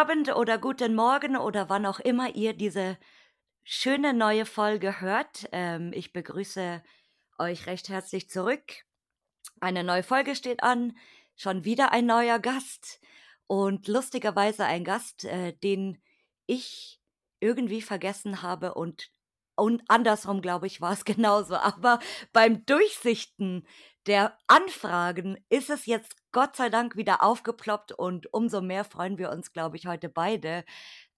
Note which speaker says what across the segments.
Speaker 1: Abend oder guten Morgen oder wann auch immer ihr diese schöne neue Folge hört. Ähm, ich begrüße euch recht herzlich zurück. Eine neue Folge steht an, schon wieder ein neuer Gast und lustigerweise ein Gast, äh, den ich irgendwie vergessen habe und und andersrum, glaube ich, war es genauso. Aber beim Durchsichten der Anfragen ist es jetzt Gott sei Dank wieder aufgeploppt und umso mehr freuen wir uns, glaube ich, heute beide,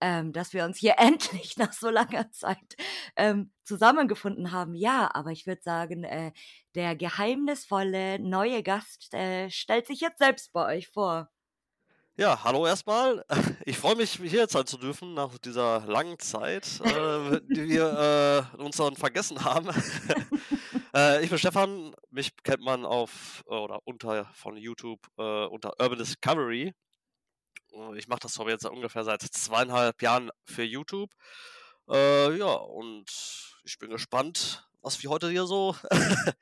Speaker 1: ähm, dass wir uns hier endlich nach so langer Zeit ähm, zusammengefunden haben. Ja, aber ich würde sagen, äh, der geheimnisvolle neue Gast äh, stellt sich jetzt selbst bei euch vor.
Speaker 2: Ja, hallo erstmal. Ich freue mich, hier sein zu dürfen nach dieser langen Zeit, äh, die wir äh, uns dann vergessen haben. äh, ich bin Stefan, mich kennt man auf oder unter von YouTube äh, unter Urban Discovery. Äh, ich mache das jetzt ungefähr seit zweieinhalb Jahren für YouTube. Äh, ja, und ich bin gespannt, was wir heute hier so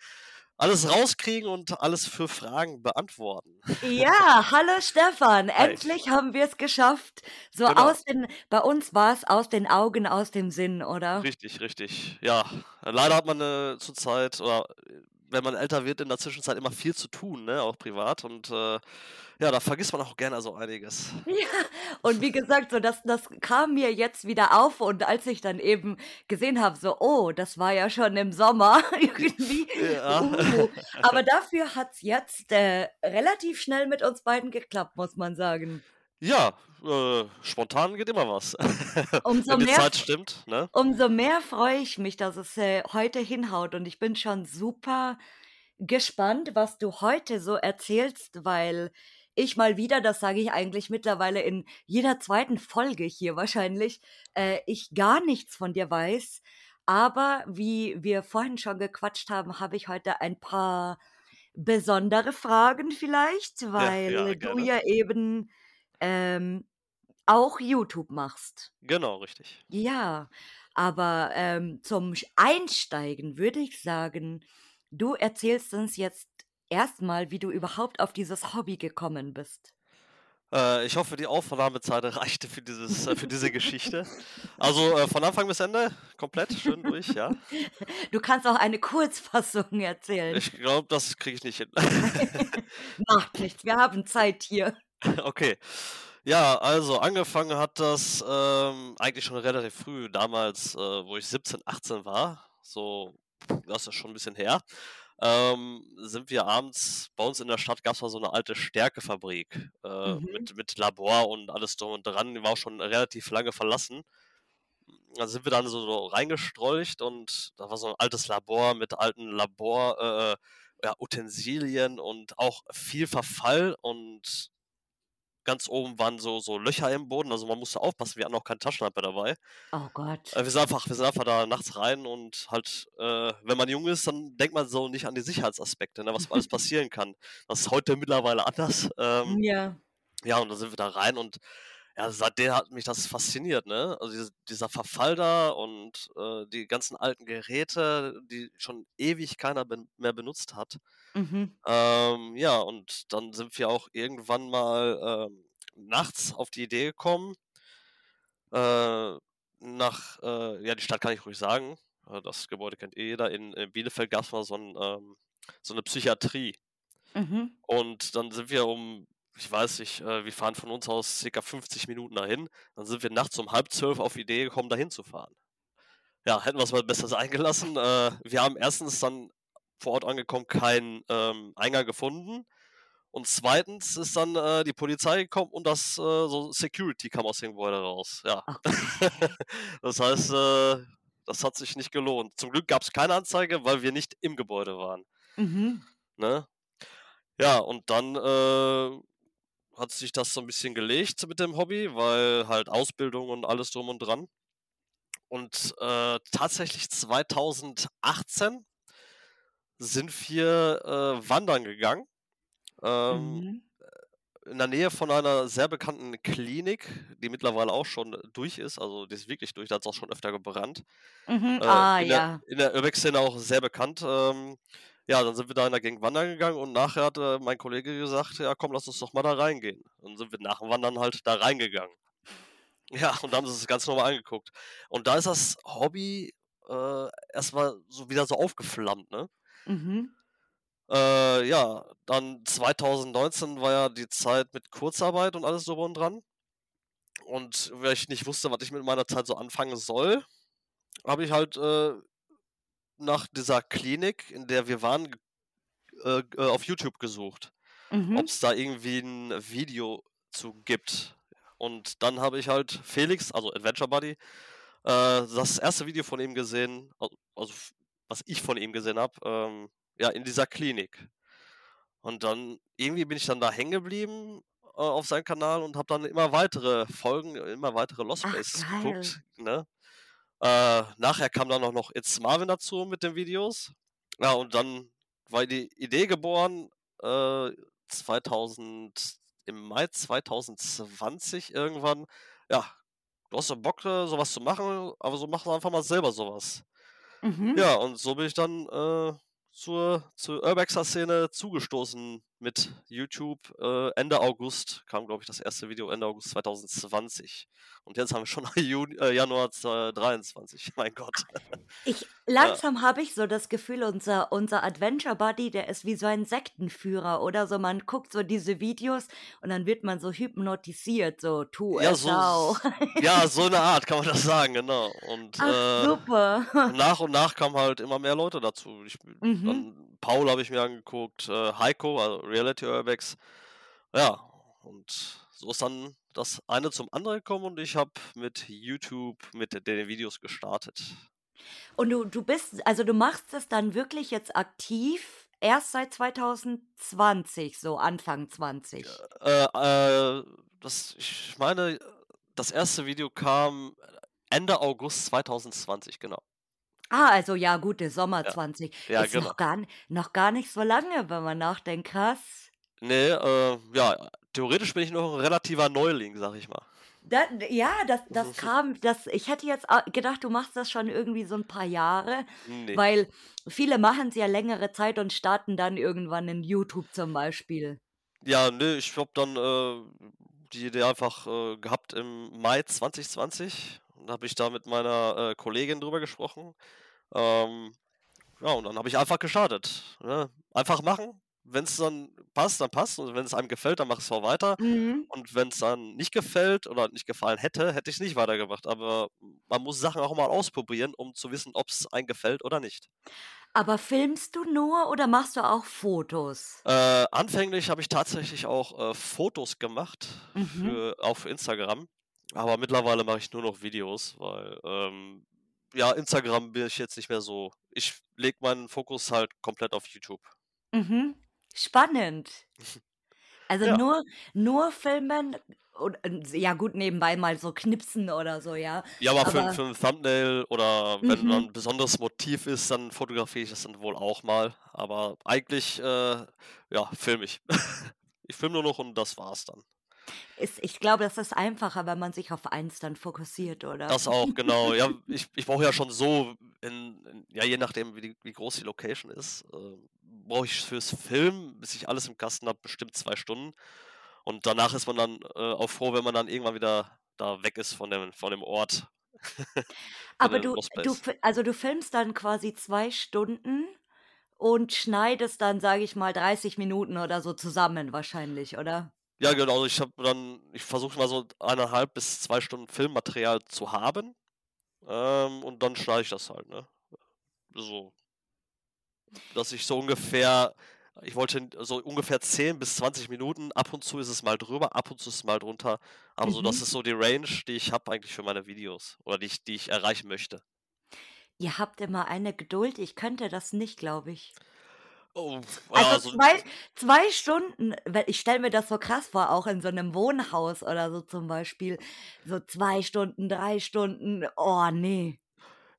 Speaker 2: alles rauskriegen und alles für Fragen beantworten.
Speaker 1: Ja, hallo Stefan,
Speaker 2: Hi.
Speaker 1: endlich haben wir es geschafft. So
Speaker 2: Genau.
Speaker 1: aus den, bei uns war es aus den Augen, aus dem Sinn, oder?
Speaker 2: Richtig, richtig. Ja, leider hat man äh, zurzeit, oder wenn man älter wird, in der Zwischenzeit immer viel zu tun, ne, auch privat. Und äh, ja, da vergisst man auch gerne so einiges.
Speaker 1: Ja, und wie gesagt, so das, das kam mir jetzt wieder auf und als ich dann eben gesehen habe, so, oh, das war ja schon im Sommer irgendwie.
Speaker 2: Ja.
Speaker 1: Uh, aber dafür hat es jetzt äh, relativ schnell mit uns beiden geklappt, muss man sagen.
Speaker 2: Ja, äh, spontan geht immer was.
Speaker 1: Umso
Speaker 2: Wenn die
Speaker 1: mehr,
Speaker 2: Zeit stimmt, ne?
Speaker 1: umso mehr freue ich mich, dass es äh, heute hinhaut und ich bin schon super gespannt, was du heute so erzählst, weil ich mal wieder, das sage ich eigentlich mittlerweile in jeder zweiten Folge hier wahrscheinlich, äh, ich gar nichts von dir weiß. Aber wie wir vorhin schon gequatscht haben, habe ich heute ein paar besondere Fragen vielleicht,
Speaker 2: Ja,
Speaker 1: weil
Speaker 2: ja,
Speaker 1: du
Speaker 2: gerne.
Speaker 1: ja eben ähm, auch YouTube machst.
Speaker 2: Genau, richtig.
Speaker 1: Ja, aber ähm, zum Einsteigen würde ich sagen, du erzählst uns jetzt erstmal, wie du überhaupt auf dieses Hobby gekommen bist.
Speaker 2: Äh, ich hoffe, die Aufnahmezeit reichte für dieses, äh, für diese Geschichte. Also äh, von Anfang bis Ende komplett schön durch, ja.
Speaker 1: Du kannst auch eine Kurzfassung erzählen.
Speaker 2: Ich glaube, das kriege ich nicht hin.
Speaker 1: Macht nichts, wir haben Zeit hier.
Speaker 2: Okay. Ja, also angefangen hat das ähm, eigentlich schon relativ früh, damals, äh, wo ich 17, 18 war. So, das ist schon ein bisschen her. Ähm, sind wir abends, bei uns in der Stadt gab es mal so eine alte Stärkefabrik äh,
Speaker 1: Mhm.
Speaker 2: mit, mit Labor und alles drum und dran. Die war auch schon relativ lange verlassen. Da sind wir dann so, so reingestrolcht und da war so ein altes Labor mit alten Labor, äh, ja, Utensilien und auch viel Verfall und ganz oben waren so, so Löcher im Boden, also man musste aufpassen, wir hatten auch keine Taschenlampe dabei.
Speaker 1: Oh Gott.
Speaker 2: Äh, wir, sind einfach, wir sind einfach da nachts rein und halt, äh, wenn man jung ist, dann denkt man so nicht an die Sicherheitsaspekte, ne, was alles passieren kann. Das ist heute mittlerweile anders. Ähm,
Speaker 1: Ja.
Speaker 2: ja, und dann sind wir da rein und ja, seitdem hat mich das fasziniert, ne? Also diese, dieser Verfall da und äh, die ganzen alten Geräte, die schon ewig keiner ben mehr benutzt hat.
Speaker 1: Mhm.
Speaker 2: Ähm, ja, und dann sind wir auch irgendwann mal ähm, nachts auf die Idee gekommen, äh, nach, äh, ja, die Stadt kann ich ruhig sagen, äh, das Gebäude kennt eh jeder, in, in Bielefeld gab es mal so, ein, ähm, so eine Psychiatrie.
Speaker 1: Mhm.
Speaker 2: Und dann sind wir um, ich weiß nicht, äh, wir fahren von uns aus circa 50 Minuten dahin, dann sind wir nachts um halb zwölf auf die Idee gekommen, dahin zu fahren. Ja, hätten wir es mal besser sein gelassen. Äh, wir haben erstens dann vor Ort angekommen keinen ähm, Eingang gefunden. Und zweitens ist dann äh, die Polizei gekommen und das äh, so Security kam aus dem Gebäude raus. Ja. Das heißt, äh, das hat sich nicht gelohnt. Zum Glück gab es keine Anzeige, weil wir nicht im Gebäude waren.
Speaker 1: Mhm.
Speaker 2: Ne? Ja, und dann äh, hat sich das so ein bisschen gelegt mit dem Hobby, weil halt Ausbildung und alles drum und dran. Und äh, tatsächlich 2018 sind wir äh, wandern gegangen. Ähm,
Speaker 1: Mhm.
Speaker 2: in der Nähe von einer sehr bekannten Klinik, die mittlerweile auch schon durch ist. Also die ist wirklich durch, da hat es auch schon öfter gebrannt.
Speaker 1: Mhm.
Speaker 2: Äh,
Speaker 1: Ah,
Speaker 2: in der,
Speaker 1: ja.
Speaker 2: in der Urbex-Szene auch sehr bekannt. Ähm, ja, dann sind wir da in der Gegend wandern gegangen und nachher hat äh, mein Kollege gesagt, ja komm, lass uns doch mal da reingehen. Und dann sind wir nach dem Wandern halt da reingegangen. Ja, und da haben sie es ganz normal angeguckt. Und da ist das Hobby äh, erstmal so wieder so aufgeflammt, ne?
Speaker 1: Mhm.
Speaker 2: Äh, ja, dann 2019 war ja die Zeit mit Kurzarbeit und alles so und dran. Und weil ich nicht wusste, was ich mit meiner Zeit so anfangen soll, habe ich halt äh, nach dieser Klinik, in der wir waren, äh, äh auf YouTube gesucht, ob
Speaker 1: Mhm.
Speaker 2: es da irgendwie ein Video zu gibt. Und dann habe ich halt Felix, also Adventure Buddy, äh, das erste Video von ihm gesehen, al- also was ich von ihm gesehen habe, ähm, ja, in dieser Klinik. Und dann irgendwie bin ich dann da hängen geblieben äh, auf seinem Kanal und habe dann immer weitere Folgen, immer weitere Lost Places geguckt. Ne? Äh, nachher kam dann auch noch It's Marvin dazu mit den Videos. Ja, und dann war die Idee geboren, äh, 2000, im Mai 2020 irgendwann, ja, du hast ja Bock, äh, sowas zu machen, aber so mach einfach mal selber sowas.
Speaker 1: Mhm.
Speaker 2: Ja, und so bin ich dann äh, zur, zur Urbexer-Szene zugestoßen mit YouTube. Äh, Ende August kam, glaube ich, das erste Video Ende August 2020. Und jetzt haben wir schon Juni, äh, Januar 2023. Mein Gott.
Speaker 1: Ich,
Speaker 2: Ja.
Speaker 1: langsam habe ich so das Gefühl, unser, unser Adventure Buddy, der ist wie so ein Sektenführer oder so. Man guckt so diese Videos und dann wird man so hypnotisiert, so tu
Speaker 2: Ja,
Speaker 1: es
Speaker 2: so,
Speaker 1: auch.
Speaker 2: ja, so eine Art kann man das sagen, genau. Und
Speaker 1: Ach,
Speaker 2: äh,
Speaker 1: super.
Speaker 2: nach und nach kamen halt immer mehr Leute dazu. Ich,
Speaker 1: Mhm.
Speaker 2: dann Paul habe ich mir angeguckt, äh, Heiko, also Reality Urbex. Ja, und so ist dann das eine zum anderen gekommen und ich habe mit YouTube mit den Videos gestartet.
Speaker 1: Und du, du bist, also du machst es dann wirklich jetzt aktiv erst seit 2020, so Anfang 20.
Speaker 2: Äh, äh, das, ich meine, das erste Video kam Ende August 2020, genau.
Speaker 1: Ah, also ja, gut, der Sommer
Speaker 2: Ja,
Speaker 1: 20.
Speaker 2: ja,
Speaker 1: Ist
Speaker 2: genau.
Speaker 1: noch gar, n- noch gar nicht so lange, wenn man nachdenkt. Krass.
Speaker 2: Nee, äh, ja, theoretisch bin ich noch ein relativer Neuling, sag ich mal.
Speaker 1: Da, ja, das, das kam, das, ich hätte jetzt au- gedacht, du machst das schon irgendwie so ein paar Jahre,
Speaker 2: Nee.
Speaker 1: weil viele machen es ja längere Zeit und starten dann irgendwann in YouTube zum Beispiel.
Speaker 2: Ja, ne, ich habe dann äh, die Idee einfach äh, gehabt im Mai 2020. Da habe ich da mit meiner äh, Kollegin drüber gesprochen. Ähm, ja, und dann habe ich einfach gestartet. Ne? Einfach machen. Wenn es dann passt, dann passt. Und wenn es einem gefällt, dann mach es auch weiter.
Speaker 1: Mhm.
Speaker 2: Und wenn es dann nicht gefällt oder nicht gefallen hätte, hätte ich es nicht weitergemacht. Aber man muss Sachen auch mal ausprobieren, um zu wissen, ob es einem gefällt oder nicht.
Speaker 1: Aber filmst du nur oder machst du auch Fotos?
Speaker 2: Äh, anfänglich habe ich tatsächlich auch äh, Fotos gemacht
Speaker 1: Mhm.
Speaker 2: für, auch für Instagram. Aber mittlerweile mache ich nur noch Videos, weil ähm, ja, Instagram bin ich jetzt nicht mehr so. Ich lege meinen Fokus halt komplett auf YouTube.
Speaker 1: Mhm. Spannend. Also
Speaker 2: Ja.
Speaker 1: nur, nur filmen und ja gut, nebenbei mal so knipsen oder so, ja.
Speaker 2: Ja, aber für,
Speaker 1: Aber
Speaker 2: für ein Thumbnail oder wenn
Speaker 1: mhm.
Speaker 2: ein besonderes Motiv ist, dann fotografiere ich das dann wohl auch mal. Aber eigentlich, äh, ja, filme ich. Ich filme nur noch und das war's dann.
Speaker 1: Ist, ich glaube, das ist einfacher, wenn man sich auf eins dann fokussiert, oder?
Speaker 2: Das auch, genau. Ja, ich, ich brauche ja schon so, in, in, ja, je nachdem, wie, die, wie groß die Location ist, äh, brauche ich fürs Film, bis ich alles im Kasten habe, bestimmt zwei Stunden. Und danach ist man dann äh, auch froh, wenn man dann irgendwann wieder da weg ist von dem, von dem Ort, von
Speaker 1: Aber du, du, also du filmst dann quasi zwei Stunden und schneidest dann, sage ich mal, 30 Minuten oder so zusammen wahrscheinlich, oder?
Speaker 2: Ja, genau. Ich habe dann, ich versuche mal so eineinhalb bis zwei Stunden Filmmaterial zu haben. Ähm, und dann schneide ich das halt, ne? So, dass ich so ungefähr, ich wollte so ungefähr 10 bis 20 Minuten, ab und zu ist es mal drüber, ab und zu ist es mal drunter. Aber so, das
Speaker 1: Mhm.
Speaker 2: ist so die Range, die ich habe eigentlich für meine Videos oder die ich, die ich erreichen möchte.
Speaker 1: Ihr habt immer eine Geduld, ich könnte das nicht, glaube ich.
Speaker 2: Oh,
Speaker 1: Also
Speaker 2: so,
Speaker 1: zwei, zwei Stunden, weil ich stelle mir das so krass vor, auch in so einem Wohnhaus oder so zum Beispiel. So zwei Stunden, drei Stunden. Oh, nee.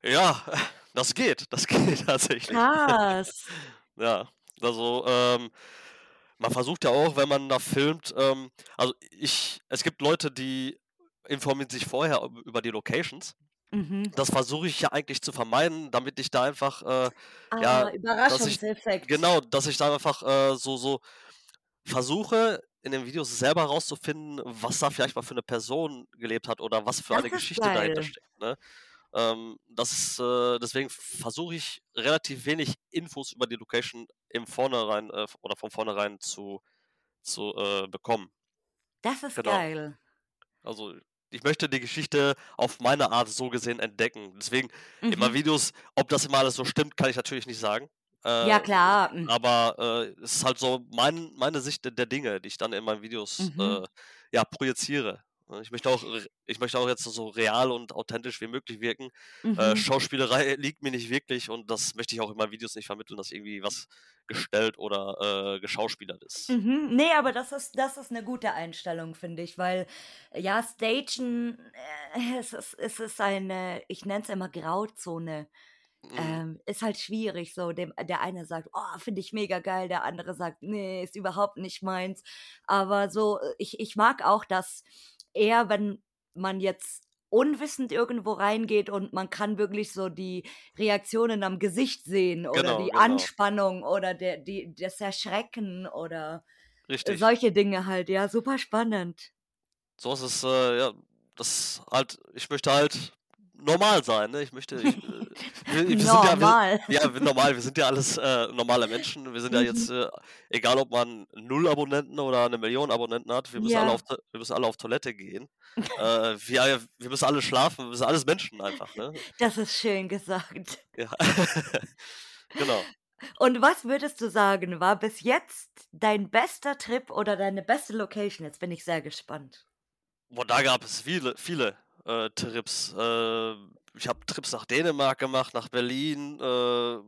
Speaker 2: ja, das geht, das geht tatsächlich.
Speaker 1: Krass.
Speaker 2: Ja, also ähm, man versucht ja auch, wenn man da filmt, ähm, also ich, es gibt Leute, die informieren sich vorher über die Locations
Speaker 1: Mhm.
Speaker 2: Das versuche ich ja eigentlich zu vermeiden, damit ich da einfach, äh, ja,
Speaker 1: Ah,
Speaker 2: dass ich
Speaker 1: Überraschungseffekt.
Speaker 2: genau, dass ich da einfach, äh, so so versuche, in den Videos selber rauszufinden, was da vielleicht mal für 'ne Person gelebt hat oder was für
Speaker 1: Das
Speaker 2: eine Geschichte dahinter
Speaker 1: geil.
Speaker 2: steckt, ne? Ähm, das ist, äh deswegen versuche ich relativ wenig Infos über die Location im Vornherein, äh, oder von vornherein zu zu, äh, bekommen.
Speaker 1: Das ist
Speaker 2: Genau.
Speaker 1: geil.
Speaker 2: Also, ich möchte die Geschichte auf meine Art so gesehen entdecken. Deswegen immer
Speaker 1: Mhm.
Speaker 2: Videos ob das immer alles so stimmt, kann ich natürlich nicht sagen.
Speaker 1: Ja,
Speaker 2: Äh,
Speaker 1: klar. Hm.
Speaker 2: aber, äh, es ist halt so mein meine Sicht der der Dinge, die ich dann in meinen Videos,
Speaker 1: Mhm.
Speaker 2: äh, ja, projiziere. Ne, ich möchte auch ich möchte auch jetzt so real und authentisch wie möglich wirken. Äh,
Speaker 1: Mhm.
Speaker 2: Schauspielerei liegt mir nicht wirklich und das möchte ich auch in meinen Videos nicht vermitteln, dass irgendwie was gestellt oder, äh, geschauspielert ist.
Speaker 1: Mhm. Ne, aber das ist das ist 'ne gute Einstellung, finde ich, weil, ja, Stagen, äh, es ist es ist eine ich nenne es immer Grauzone.
Speaker 2: Mhm.
Speaker 1: Ähm, ist halt schwierig so, dem der eine sagt: „Oh, finde ich mega geil“, der andere sagt: „Ne, ist überhaupt nicht meins.“ Aber so, äh, ich ich mag auch, dass eher, wenn man jetzt unwissend irgendwo reingeht und man kann wirklich so die Reaktionen am Gesicht sehen oder
Speaker 2: Genau,
Speaker 1: die
Speaker 2: genau.
Speaker 1: Anspannung oder der die das Erschrecken oder, äh,
Speaker 2: Richtig.
Speaker 1: solche Dinge halt, ja, super spannend.
Speaker 2: So ist es, äh, ja, das halt ich möchte halt normal sein, ne? Ich möchte ich, äh wir wir sind ja wir
Speaker 1: Normal.
Speaker 2: ja, wir normal, wir sind ja alles, äh, normale Menschen. Wir sind ja jetzt,
Speaker 1: Mhm.
Speaker 2: äh egal ob man 0 Abonnenten oder 'ne Million Abonnenten hat, wir müssen alle
Speaker 1: Ja.
Speaker 2: auf Toi wir müssen alle auf Toilette gehen. Äh, wir wir müssen alle schlafen, wir sind alles Menschen einfach, ne?
Speaker 1: Das ist schön gesagt.
Speaker 2: Ja. Genau.
Speaker 1: Und was würdest du sagen, war bis jetzt dein bester Trip oder deine beste Location? Jetzt bin ich sehr gespannt.
Speaker 2: Boah, da gab es viele viele, äh, Trips. Äh, ich habe Trips nach Dänemark gemacht, nach Berlin, äh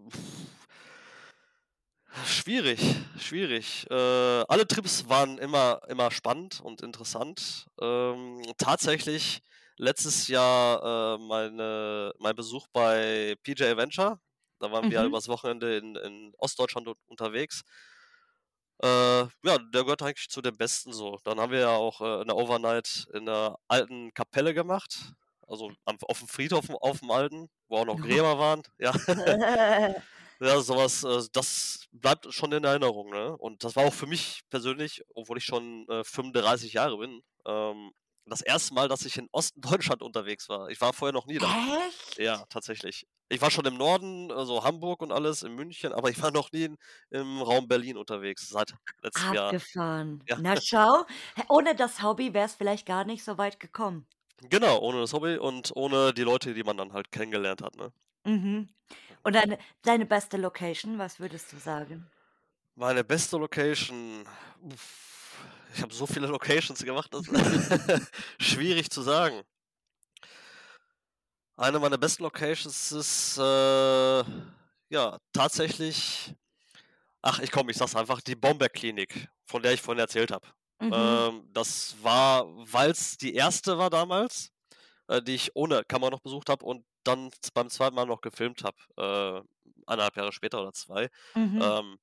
Speaker 2: Schwierig, schwierig. Äh, alle Trips waren immer immer spannend und interessant. Ähm, tatsächlich letztes Jahr, äh, meine mein Besuch bei PJ Adventure. Da waren wir ja
Speaker 1: Mhm.
Speaker 2: übers Wochenende in in Ostdeutschland un unterwegs. Äh, ja, der gehört eigentlich zu den Besten so. Dann haben wir ja auch, äh, 'ne Overnight in 'ner alten Kapelle gemacht, also am auf'm Friedhof auf'm Alten, wo auch noch Gräber waren, ja. Ja, so was, äh, das bleibt schon in Erinnerung, ne? Und das war auch für mich persönlich, obwohl ich schon, äh, 35 Jahre bin, ähm, das 1. Mal, dass ich in Osten Deutschland unterwegs war. Ich war vorher noch nie da. Ja,
Speaker 1: Echt?
Speaker 2: tatsächlich. Ich war schon im Norden, also Hamburg und alles, in München, aber ich war noch nie in im Raum Berlin unterwegs seit letztem Jahr.
Speaker 1: Abgefahren.
Speaker 2: Ja.
Speaker 1: Na schau, ohne das Hobby wär's vielleicht gar nicht so weit gekommen.
Speaker 2: Genau, ohne das Hobby und ohne die Leute, die man dann halt kennengelernt hat, ne?
Speaker 1: Mhm. Und deine deine beste Location, was würdest du sagen?
Speaker 2: Meine beste Location, ich habe so viele Locations gemacht, das schwierig zu sagen. Eine meiner besten Locations ist, äh, ja, tatsächlich ach, ich komm, ich sage es einfach, die Bomberklinik, von der ich vorhin erzählt habe.
Speaker 1: Mhm.
Speaker 2: Ähm, das war, weil's die 1. war damals, äh, die ich ohne Kamera noch besucht habe und dann beim 2. Mal noch gefilmt habe, äh, 1,5 Jahre später oder 2.
Speaker 1: Mhm.
Speaker 2: Ähm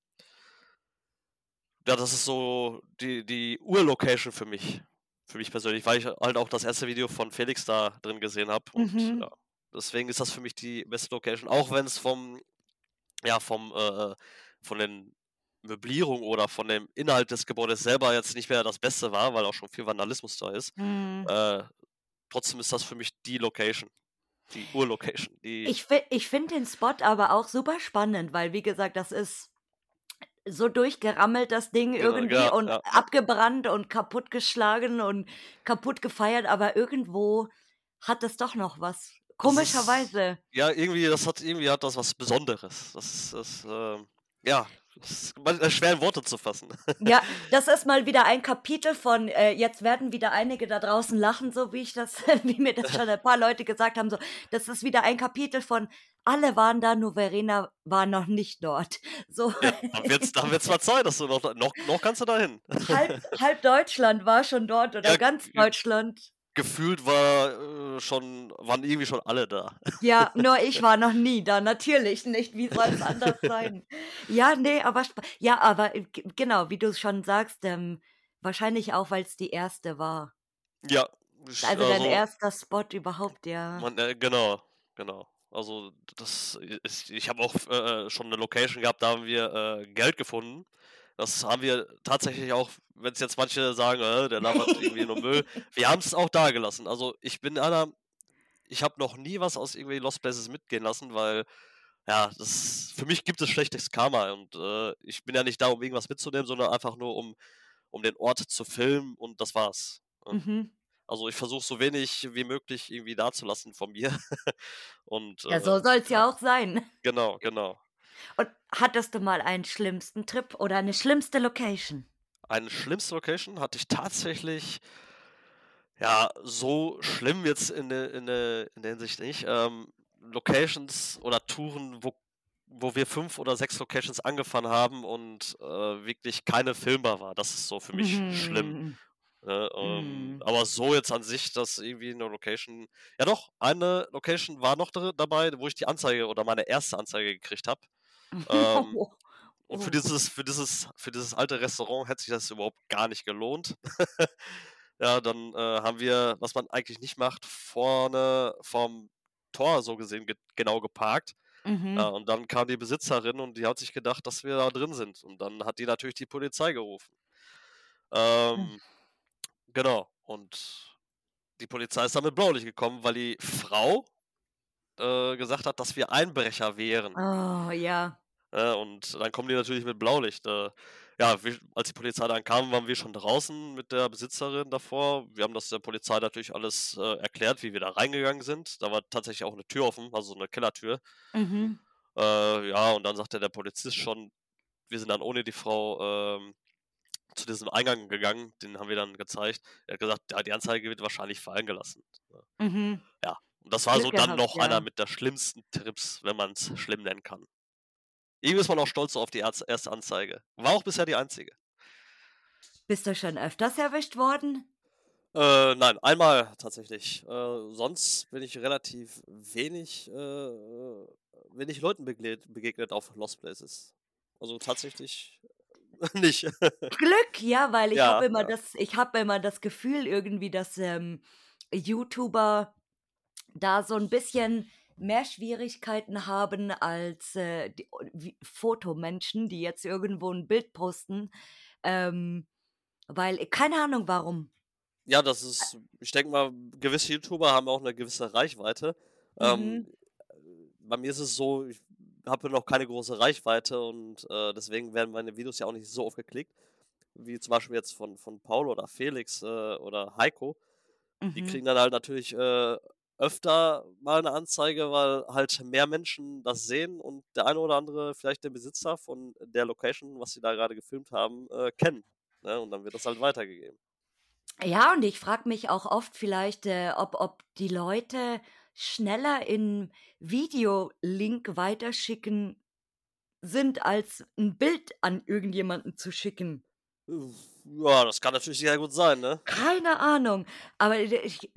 Speaker 2: ja, das ist so die die Ur-Location für mich für mich persönlich, weil ich halt auch das 1. Video von Felix da drin gesehen habe und
Speaker 1: Mhm.
Speaker 2: ja, deswegen ist das für mich die beste Location, auch wenn's vom ja, vom, äh, von den Möblierungen oder von dem Inhalt des Gebäudes selber jetzt nicht mehr das Beste war, weil auch schon viel Vandalismus da ist.
Speaker 1: Mhm.
Speaker 2: Äh, trotzdem ist das für mich die Location, die Ur-Location, die
Speaker 1: Ich ich finde den Spot aber auch super spannend, weil wie gesagt, das ist so durchgerammelt, das Ding
Speaker 2: Genau,
Speaker 1: irgendwie
Speaker 2: ja,
Speaker 1: und
Speaker 2: ja, ja.
Speaker 1: abgebrannt und kaputtgeschlagen und kaputt gefeiert, aber irgendwo hat es doch noch was.
Speaker 2: Das ist
Speaker 1: Komischerweise.
Speaker 2: ja, irgendwie das hat irgendwie hat das was Besonderes. Das ist das, ähm ja, das ist manchmal schwer in Worte zu fassen.
Speaker 1: Ja, das ist mal wieder ein Kapitel von äh, jetzt werden wieder einige da draußen lachen, so wie ich das wie mir das schon ein paar Leute gesagt haben, so: „Das ist wieder ein Kapitel von alle waren da, nur Verena war noch nicht dort.“ So.
Speaker 2: Ja, dann wird's dann wird's mal Zeit, dass du noch noch noch kannst du da hin.
Speaker 1: Halb halb Deutschland war schon dort oder
Speaker 2: Ja,
Speaker 1: ganz Deutschland.
Speaker 2: gefühlt war, äh, schon waren irgendwie schon alle da.
Speaker 1: Ja, nur ich war noch nie da, natürlich nicht. Wie soll's anders sein? Ja, ne, aber ja, aber, äh, genau, wie du's schon sagst, ähm, wahrscheinlich auch, weil's die 1. war.
Speaker 2: Ja, Ich,
Speaker 1: Also dein
Speaker 2: also,
Speaker 1: erster Spot überhaupt, ja.
Speaker 2: man, äh, genau, genau. Also das, ist, ich habe auch äh, schon eine Location gehabt, da haben wir äh, Geld gefunden. Das haben wir tatsächlich auch, wenn es jetzt manche sagen, äh, der labert irgendwie nur Müll. Wir haben es auch da gelassen. Also ich bin einer, ich habe noch nie was aus irgendwie Lost Places mitgehen lassen, weil ja, das für mich gibt es schlechtes Karma und äh, ich bin ja nicht da, um irgendwas mitzunehmen, sondern einfach nur um, um den Ort zu filmen und das war's. Ja.
Speaker 1: Mhm.
Speaker 2: Also ich versuche so wenig wie möglich irgendwie dazulassen von mir. und
Speaker 1: Ja,
Speaker 2: äh,
Speaker 1: so soll es ja
Speaker 2: ja,
Speaker 1: auch sein.
Speaker 2: genau, genau.
Speaker 1: Und hattest du mal einen schlimmsten Trip oder eine schlimmste Location?
Speaker 2: Eine schlimmste Location hatte ich tatsächlich, ja, so schlimm jetzt in der, in der, in der Hinsicht nicht. Ähm, Locations oder Touren, wo, wo wir fünf oder sechs Locations angefahren haben und äh, wirklich keine filmbar war. Das ist so für mich schlimm. Ne? Ähm,
Speaker 1: Mhm.
Speaker 2: aber so jetzt an sich, dass irgendwie eine Location. Ja doch, eine Location war noch da- dabei, wo ich die Anzeige oder meine erste Anzeige gekriegt habe. Ähm,
Speaker 1: Oh,
Speaker 2: und für
Speaker 1: oh.
Speaker 2: dieses, für dieses, für dieses alte Restaurant hätte sich das überhaupt gar nicht gelohnt. ja, dann äh, haben wir, was man eigentlich nicht macht, vorne vom Tor so gesehen ge genau geparkt. Ja,
Speaker 1: Mhm.
Speaker 2: und dann kam die Besitzerin und die hat sich gedacht, dass wir da drin sind. Und dann hat die natürlich die Polizei gerufen.
Speaker 1: Hm.
Speaker 2: Ähm, genau. Und die Polizei ist dann mit Blaulicht gekommen, weil die Frau äh, gesagt hat, dass wir Einbrecher wären.
Speaker 1: Oh, ja.
Speaker 2: Äh, und dann kommen die natürlich mit Blaulicht. Äh, ja, wir, als die Polizei dann kam, waren wir schon draußen mit der Besitzerin davor. Wir haben das der Polizei natürlich alles äh, erklärt, wie wir da reingegangen sind. Da war tatsächlich auch eine Tür offen, also so eine Kellertür.
Speaker 1: Mhm.
Speaker 2: Äh, ja, und dann sagte der Polizist schon, wir sind dann ohne die Frau ähm, zu diesem Eingang gegangen. Den haben wir dann gezeigt. Er hat gesagt, ja, die Anzeige wird wahrscheinlich fallen gelassen.
Speaker 1: Mhm.
Speaker 2: Ja, und das war so
Speaker 1: Glück
Speaker 2: dann
Speaker 1: gehabt,
Speaker 2: noch einer
Speaker 1: ja.
Speaker 2: mit der schlimmsten Trips, wenn man es schlimm nennen kann. Irgendwie ist man auch stolz so auf die erste Anzeige. War auch bisher die einzige.
Speaker 1: Bist du schon öfters erwischt worden?
Speaker 2: Äh, nein, einmal tatsächlich. Äh, sonst bin ich relativ wenig, äh, wenig Leuten begegnet, begegnet auf Lost Places. Also tatsächlich nicht.
Speaker 1: Glück, ja, weil ich habe
Speaker 2: ja,
Speaker 1: immer
Speaker 2: ja.
Speaker 1: das, ich habe immer das Gefühl irgendwie, dass ähm, YouTuber da so ein bisschen mehr Schwierigkeiten haben als äh, die, wie, Fotomenschen, die jetzt irgendwo ein Bild posten, ähm, weil keine Ahnung warum.
Speaker 2: Ja, das ist, ich denke mal, gewisse YouTuber haben auch eine gewisse Reichweite. Ähm,
Speaker 1: Mhm.
Speaker 2: bei mir ist es so, ich habe noch keine große Reichweite und äh, deswegen werden meine Videos ja auch nicht so oft geklickt, wie zum Beispiel jetzt von, von Paul oder Felix äh, oder Heiko. Die
Speaker 1: Mhm.
Speaker 2: kriegen dann halt natürlich äh, öfter mal eine Anzeige, weil halt mehr Menschen das sehen und der eine oder andere vielleicht den Besitzer von der Location, was sie da gerade gefilmt haben, äh, kennen. Ne? Und dann wird das halt weitergegeben.
Speaker 1: Ja, und ich frage mich auch oft vielleicht, äh, ob, ob die Leute schneller in Videolink weiterschicken sind, als ein Bild an irgendjemanden zu schicken.
Speaker 2: Ja, das kann natürlich sehr gut sein, ne?
Speaker 1: Keine Ahnung, aber ich,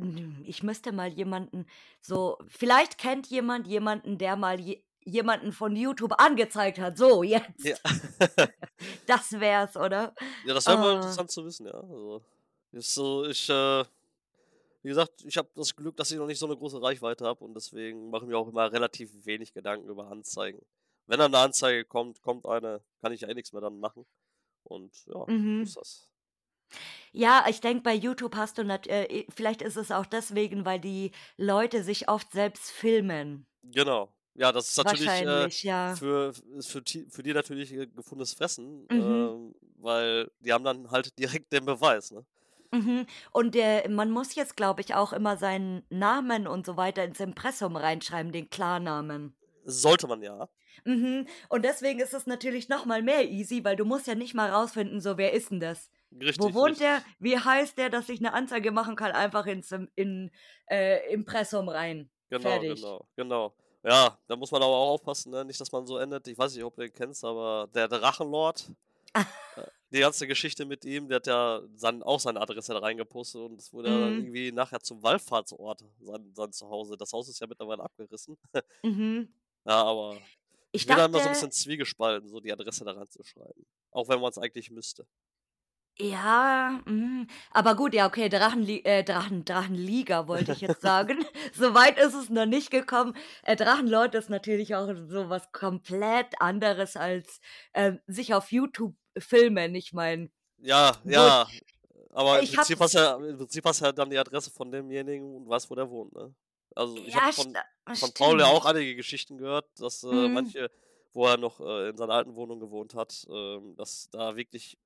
Speaker 1: ich müsste mal jemanden so, vielleicht kennt jemand jemanden, der mal je, jemanden von YouTube angezeigt hat. So,
Speaker 2: Ja.
Speaker 1: jetzt. Das wär's, oder?
Speaker 2: Ja, das wäre mal
Speaker 1: Ah.
Speaker 2: interessant zu wissen, ja. Also, so, ich, äh, wie gesagt, ich habe das Glück, dass ich noch nicht so eine große Reichweite habe und deswegen mache ich mir auch immer relativ wenig Gedanken über Anzeigen. Wenn dann eine Anzeige kommt, kommt eine, kann ich ja eh nichts mehr dann machen. Und ja,
Speaker 1: Mhm.
Speaker 2: ist das.
Speaker 1: Ja, ich denke, bei YouTube hast du, nat äh, vielleicht ist es auch deswegen, weil die Leute sich oft selbst filmen.
Speaker 2: Genau. Ja, das ist natürlich äh,
Speaker 1: ja.
Speaker 2: für, für, für die natürlich äh, gefundenes Fressen,
Speaker 1: Mhm.
Speaker 2: ähm, weil die haben dann halt direkt den Beweis, ne?
Speaker 1: Mhm. Und äh, man muss jetzt, glaube ich, auch immer seinen Namen und so weiter ins Impressum reinschreiben, den Klarnamen.
Speaker 2: Sollte man ja.
Speaker 1: Mhm. Und deswegen ist es natürlich noch mal mehr easy, weil du musst ja nicht mal rausfinden, so wer ist denn das? Wo
Speaker 2: Richtig,
Speaker 1: wohnt
Speaker 2: richtig.
Speaker 1: der? Wie heißt der, dass ich eine Anzeige machen kann? Einfach ins in, äh, Impressum rein.
Speaker 2: Genau,
Speaker 1: Fertig.
Speaker 2: genau, genau. Ja, da muss man aber auch aufpassen, ne? nicht, dass man so endet. Ich weiß nicht, ob du den kennst, aber der Drachenlord, die ganze Geschichte mit ihm, der hat ja sein, auch seine Adresse da reingepostet und es wurde ja dann
Speaker 1: Mhm.
Speaker 2: irgendwie nachher zum Wallfahrtsort, sein, sein Zuhause. Das Haus ist ja mittlerweile abgerissen.
Speaker 1: Mhm.
Speaker 2: Ja, aber
Speaker 1: Ich
Speaker 2: ich bin da immer so ein bisschen zwiegespalten, so die Adresse da reinzuschreiben. Auch wenn man es eigentlich müsste.
Speaker 1: Ja, mhm. Aber gut, ja, okay, Drachenli äh, Drachen Drachenliga wollte ich jetzt sagen. So weit ist es noch nicht gekommen. Äh, Drachenlord ist natürlich auch so was komplett anderes als, ähm, sich auf YouTube filmen. Ich meine
Speaker 2: Ja,
Speaker 1: gut,
Speaker 2: ja, aber im
Speaker 1: habe
Speaker 2: Prinzip hast du ja im Prinzip hast du ja dann die Adresse von demjenigen und weißt, wo der wohnt, ne? Also, ich habe
Speaker 1: Ja,
Speaker 2: von
Speaker 1: sta
Speaker 2: von Paul ja auch einige Geschichten gehört, dass, äh,
Speaker 1: Mhm.
Speaker 2: manche wo er noch, äh, in seiner alten Wohnung gewohnt hat, ähm, dass da wirklich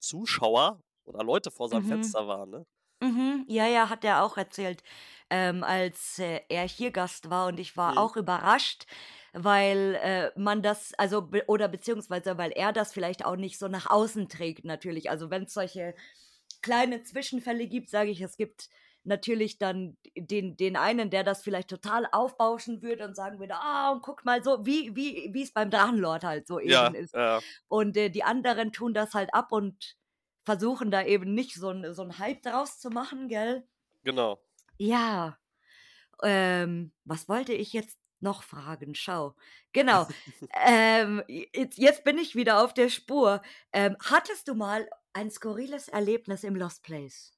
Speaker 2: Zuschauer oder Leute vor seinem
Speaker 1: Mhm.
Speaker 2: Fenster waren, ne?
Speaker 1: Mhm. Ja, ja, hat er auch erzählt, ähm, als, äh, er hier Gast war und ich war
Speaker 2: Mhm.
Speaker 1: auch überrascht, weil, äh, man das also be oder beziehungsweise weil er das vielleicht auch nicht so nach außen trägt natürlich. Also, wenn's solche kleine Zwischenfälle gibt, sage ich, es gibt natürlich dann den den einen, der das vielleicht total aufbauschen würde und sagen würde: „Ah, und guck mal so“, wie wie wie's beim Drachenlord halt so eben
Speaker 2: Ja,
Speaker 1: ist.
Speaker 2: ja.
Speaker 1: Und, äh, die anderen tun das halt ab und versuchen da eben nicht so 'n so 'n Hype draus zu machen, gell?
Speaker 2: Genau.
Speaker 1: Ja, ähm, was wollte ich jetzt noch fragen? Schau. Genau. Ähm, jetzt jetzt bin ich wieder auf der Spur. Ähm, hattest du mal ein skurriles Erlebnis im Lost Place?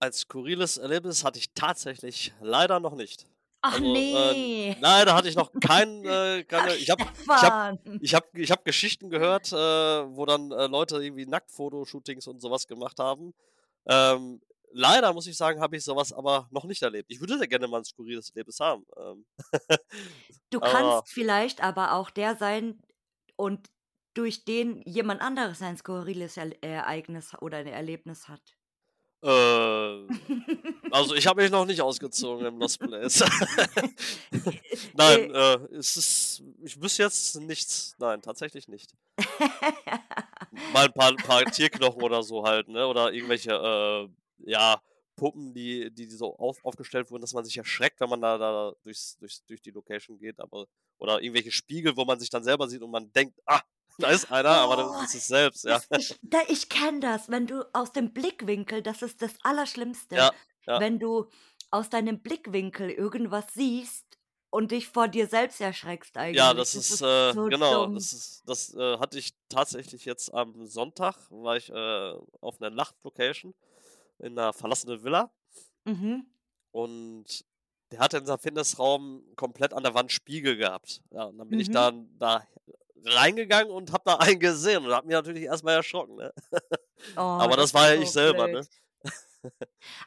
Speaker 2: Ein skurriles Erlebnis hatte ich tatsächlich leider noch nicht.
Speaker 1: Ach
Speaker 2: Also, äh,
Speaker 1: ne.
Speaker 2: nein, da hatte ich noch kein äh,
Speaker 1: Ach,
Speaker 2: keine ich habe ich
Speaker 1: Stefan.
Speaker 2: ich habe ich habe Geschichten gehört, äh, wo dann, äh, Leute irgendwie Nacktfotoshootings und so was gemacht haben. Ähm, leider muss ich sagen, habe ich so was aber noch nicht erlebt. Ich würde sehr gerne mal 'n skurriles Erlebnis haben, ähm.
Speaker 1: Du
Speaker 2: Aber
Speaker 1: kannst vielleicht aber auch der sein und durch den jemand anderes ein skurriles Erl Ereignis oder 'n Erlebnis hat.
Speaker 2: Äh, also, ich habe mich noch nicht ausgezogen im Lost Place.
Speaker 1: Äh
Speaker 2: Nein, äh, es ist ich wüsste jetzt nichts. Nein, tatsächlich nicht. Mal 'n paar paar Tierknochen oder so halt, ne? Oder irgendwelche, äh, ja, Puppen, die die so auf aufgestellt wurden, dass man sich erschreckt, wenn man da da durchs durchs durch die Location geht, aber oder irgendwelche Spiegel, wo man sich dann selber sieht und man denkt: „Ah, da ist einer“, aber dann
Speaker 1: Oh,
Speaker 2: ist es selbst, ja.
Speaker 1: ich da ich kenne das, wenn du aus dem Blickwinkel das ist das Allerschlimmste,
Speaker 2: Ja, ja.
Speaker 1: wenn du aus deinem Blickwinkel irgendwas siehst und dich vor dir selbst erschreckst
Speaker 2: Ja,
Speaker 1: eigentlich.
Speaker 2: das
Speaker 1: Das
Speaker 2: ist,
Speaker 1: ist
Speaker 2: äh
Speaker 1: so
Speaker 2: genau,
Speaker 1: dumm.
Speaker 2: das ist das, äh, hatte ich tatsächlich jetzt am Sonntag war ich, äh, auf 'ner Nachtlocation in 'ner verlassenen Villa.
Speaker 1: Mhm.
Speaker 2: Und der hatte in seinem Fitnessraum komplett an der Wand Spiegel gehabt. Ja, und dann bin ich
Speaker 1: Mhm.
Speaker 2: dann da reingegangen und habe da einen gesehen und habe mich natürlich erst mal erschrocken, ne?
Speaker 1: Oh,
Speaker 2: Aber das
Speaker 1: das
Speaker 2: war ja ich selber,
Speaker 1: blöd.
Speaker 2: ne?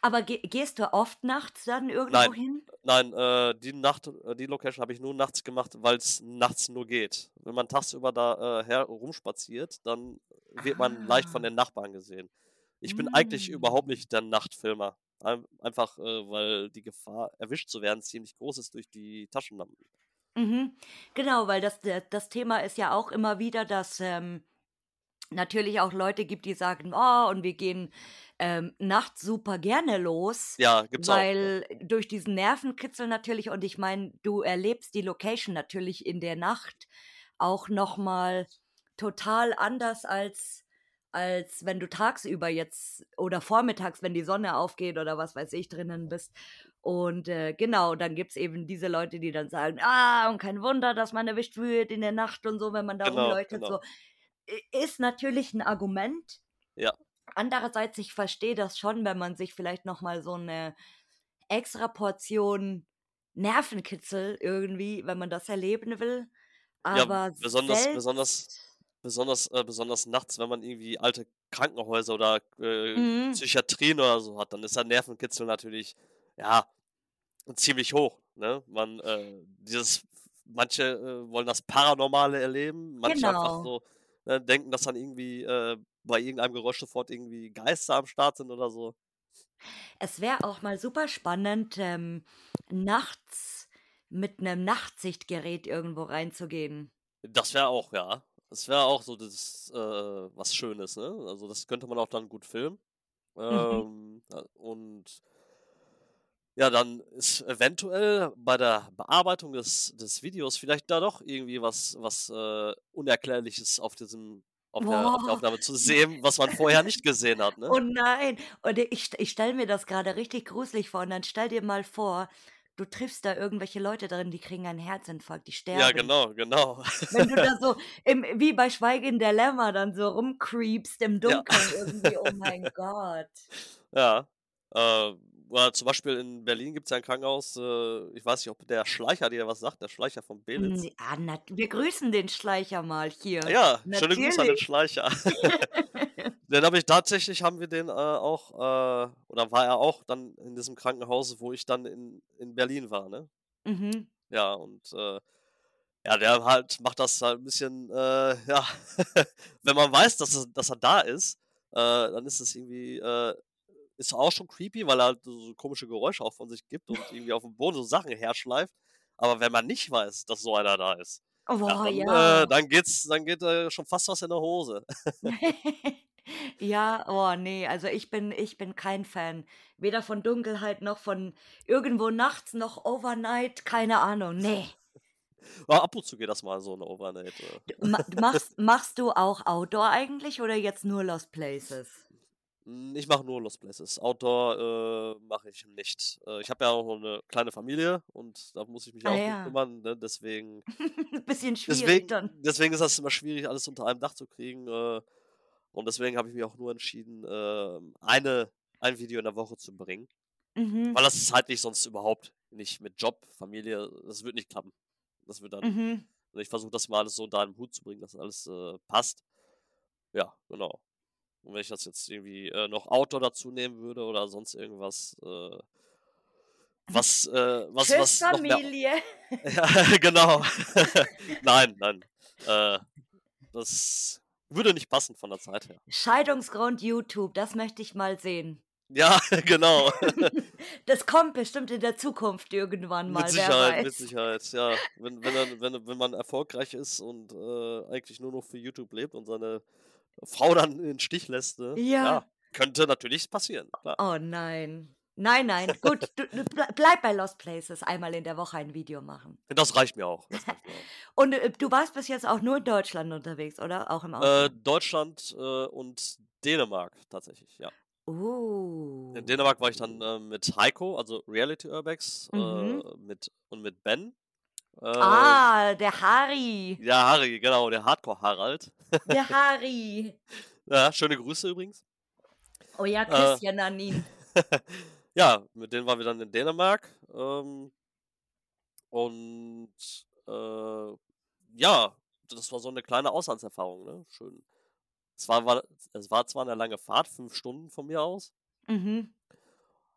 Speaker 1: Aber ge gehst du oft nachts dann irgendwo
Speaker 2: Nein,
Speaker 1: hin?
Speaker 2: nein, äh, die Nacht äh, die Location habe ich nur nachts gemacht, weil's nachts nur geht. Wenn man tagsüber da, äh, herumspaziert, dann wird man leicht von
Speaker 1: Ah.
Speaker 2: den Nachbarn gesehen. Ich bin eigentlich überhaupt
Speaker 1: Hm.
Speaker 2: nicht der Nachtfilmer, ein einfach, äh, weil die Gefahr, erwischt zu werden, ziemlich groß ist durch die Taschenlampen.
Speaker 1: Mhm. Genau, weil das das Thema ist ja auch immer wieder, dass, ähm, natürlich auch Leute gibt, die sagen: „Oh, und wir gehen, ähm, nachts super gerne los“,
Speaker 2: Ja, gibt's auch, ja.
Speaker 1: weil durch diesen Nervenkitzel natürlich und ich meine, du erlebst die Location natürlich in der Nacht auch noch mal total anders als als wenn du tagsüber jetzt oder vormittags, wenn die Sonne aufgeht oder was weiß ich, drinnen bist. Und, äh, genau, dann gibt's eben diese Leute, die dann sagen: „Ah, und kein Wunder, dass man erwischt wird in der Nacht und so, wenn man da
Speaker 2: Genau,
Speaker 1: rumleuchtet“,
Speaker 2: genau.
Speaker 1: so. Ist natürlich 'n Argument.
Speaker 2: Ja.
Speaker 1: Andererseits, ich verstehe das schon, wenn man sich vielleicht noch mal so 'ne Extraportion Nervenkitzel irgendwie wenn man das erleben will,
Speaker 2: Ja,
Speaker 1: aber
Speaker 2: besonders besonders
Speaker 1: selbst
Speaker 2: besonders äh, besonders nachts, wenn man irgendwie alte Krankenhäuser oder, äh,
Speaker 1: Mhm.
Speaker 2: Psychiatrien oder so hat, dann ist der Nervenkitzel natürlich, ja, ziemlich hoch, ne? Man, äh dieses manche, äh, wollen das Paranormale erleben, manche einfach
Speaker 1: Genau.
Speaker 2: so, ne, denken, dass dann irgendwie, äh, bei irgendeinem Geräusch sofort irgendwie Geister am Start sind oder so.
Speaker 1: Es wäre auch mal super spannend, ähm, nachts mit 'nem Nachtsichtgerät irgendwo reinzugehen.
Speaker 2: Das wäre auch ja. Das wäre auch so das, äh, was Schönes, ne? Also, das könnte man auch dann gut filmen.
Speaker 1: Mhm.
Speaker 2: Ähm, äh, und ja, dann ist eventuell bei der Bearbeitung des des Videos vielleicht da doch irgendwie was was, äh, Unerklärliches auf diesem auf der auf der. Aufnahme zu sehen, was man vorher nicht gesehen hat, ne?
Speaker 1: Oh nein. Und ich ich stelle mir das grade richtig gruselig vor und dann stell dir mal vor, du triffst da irgendwelche Leute drin, die kriegen einen Herzinfarkt, die
Speaker 2: Ja,
Speaker 1: sterben.
Speaker 2: genau, genau.
Speaker 1: Wenn du da so im wie bei Schweigen der Lämmer dann so rumcreepst im
Speaker 2: Ja.
Speaker 1: Dunkeln irgendwie, oh mein Gott.
Speaker 2: Ja. Äh, oder zum Beispiel in Berlin gibt's ja ein Krankenhaus, äh, ich weiß nicht, ob der Schleicher dir was sagt, der Schleicher von Belitz.
Speaker 1: Ne, ah, nat wir grüßen den Schleicher mal hier.
Speaker 2: Ja, schöne Grüße an den. Schleicher. Den habe ich tatsächlich haben wir den, äh, auch, äh oder war er auch dann in diesem Krankenhaus, wo ich dann in in Berlin war, ne?
Speaker 1: Mhm.
Speaker 2: Ja, und, äh, ja, der halt macht das halt 'n bisschen, äh, ja wenn man weiß, dass es dass er da ist, äh, dann ist es irgendwie, äh ist auch schon creepy, weil er halt so komische Geräusche auch von sich gibt und irgendwie aufm Boden so Sachen herschleift. Aber wenn man nicht weiß, dass so einer da ist,
Speaker 1: Oh
Speaker 2: dann,
Speaker 1: ja.
Speaker 2: äh dann geht's dann geht, äh, schon fast was in der Hose.
Speaker 1: Ja, oh ne, also ich bin ich bin kein Fan. Weder von Dunkelheit noch von irgendwo nachts noch Overnight, keine Ahnung, ne.
Speaker 2: Ja, ab und zu geht das mal so 'ne Overnight, äh.
Speaker 1: Machst machst du auch Outdoor eigentlich oder jetzt nur Lost Places?
Speaker 2: Hm, ich mache nur Lost Places. Outdoor, äh, mache ich nicht. Äh, ich habe ja auch noch 'ne kleine Familie und da muss ich mich
Speaker 1: Ah
Speaker 2: auch
Speaker 1: ja.
Speaker 2: kümmern, ne? Deswegen
Speaker 1: Bisschen schwierig
Speaker 2: deswegen
Speaker 1: dann.
Speaker 2: deswegen ist das immer schwierig, alles unter einem Dach zu kriegen, äh, und deswegen habe ich mich auch nur entschieden, ähm, eine ein Video in der Woche zu bringen,
Speaker 1: Mhm.
Speaker 2: weil das zeitlich sonst überhaupt nicht mit Job, Familie das wird nicht klappen. Das wird dann
Speaker 1: Mhm.
Speaker 2: ich versuche das mal alles so unter einen Hut zu bringen, dass alles, äh, passt. Ja, genau. Und wenn ich das jetzt irgendwie, äh, noch Outdoor dazu nehmen würde oder sonst irgendwas, äh was, äh was
Speaker 1: Tschüss,
Speaker 2: was noch mehr
Speaker 1: Familie.
Speaker 2: Ja, genau. Nein, nein. Äh, das würde nicht passen von der Zeit her.
Speaker 1: Scheidungsgrund YouTube, das möchte ich mal sehen.
Speaker 2: Ja, genau.
Speaker 1: Das kommt bestimmt in der Zukunft irgendwann
Speaker 2: Mit
Speaker 1: mal, wer
Speaker 2: Sicherheit, mit. Sicherheit, ja. Wenn wenn er wenn wenn man erfolgreich ist und, äh, eigentlich nur noch für YouTube lebt und seine Frau dann in den Stich lässt, ne?
Speaker 1: Ja.
Speaker 2: Ja, könnte natürlich passieren, klar.
Speaker 1: Oh nein. Nein, nein, gut, du du blei bleib bei Lost Places, einmal in der Woche ein Video machen.
Speaker 2: Das reicht mir auch, das reicht mir auch.
Speaker 1: Und, äh, du warst bis jetzt auch nur in Deutschland unterwegs, oder? Auch im
Speaker 2: Äh,
Speaker 1: Ausland?
Speaker 2: Deutschland, äh, und Dänemark tatsächlich, ja.
Speaker 1: Oh.
Speaker 2: In Dänemark war ich dann, äh, mit Heiko, also Reality Urbex,
Speaker 1: Mhm.
Speaker 2: äh, mit und mit Ben. Äh,
Speaker 1: Ah, der Harry.
Speaker 2: ja, Harry, genau, der Hardcore Harald.
Speaker 1: Der Harry.
Speaker 2: Ja, schöne Grüße übrigens.
Speaker 1: Oh ja,
Speaker 2: Äh,
Speaker 1: Küsschen an ihn.
Speaker 2: ja, mit denen waren wir dann in Dänemark, ähm und, äh, ja, das war so 'ne kleine Auslandserfahrung, ne? Schön. Es war war es war zwar 'ne lange Fahrt, 5 Stunden von mir aus
Speaker 1: Mhm.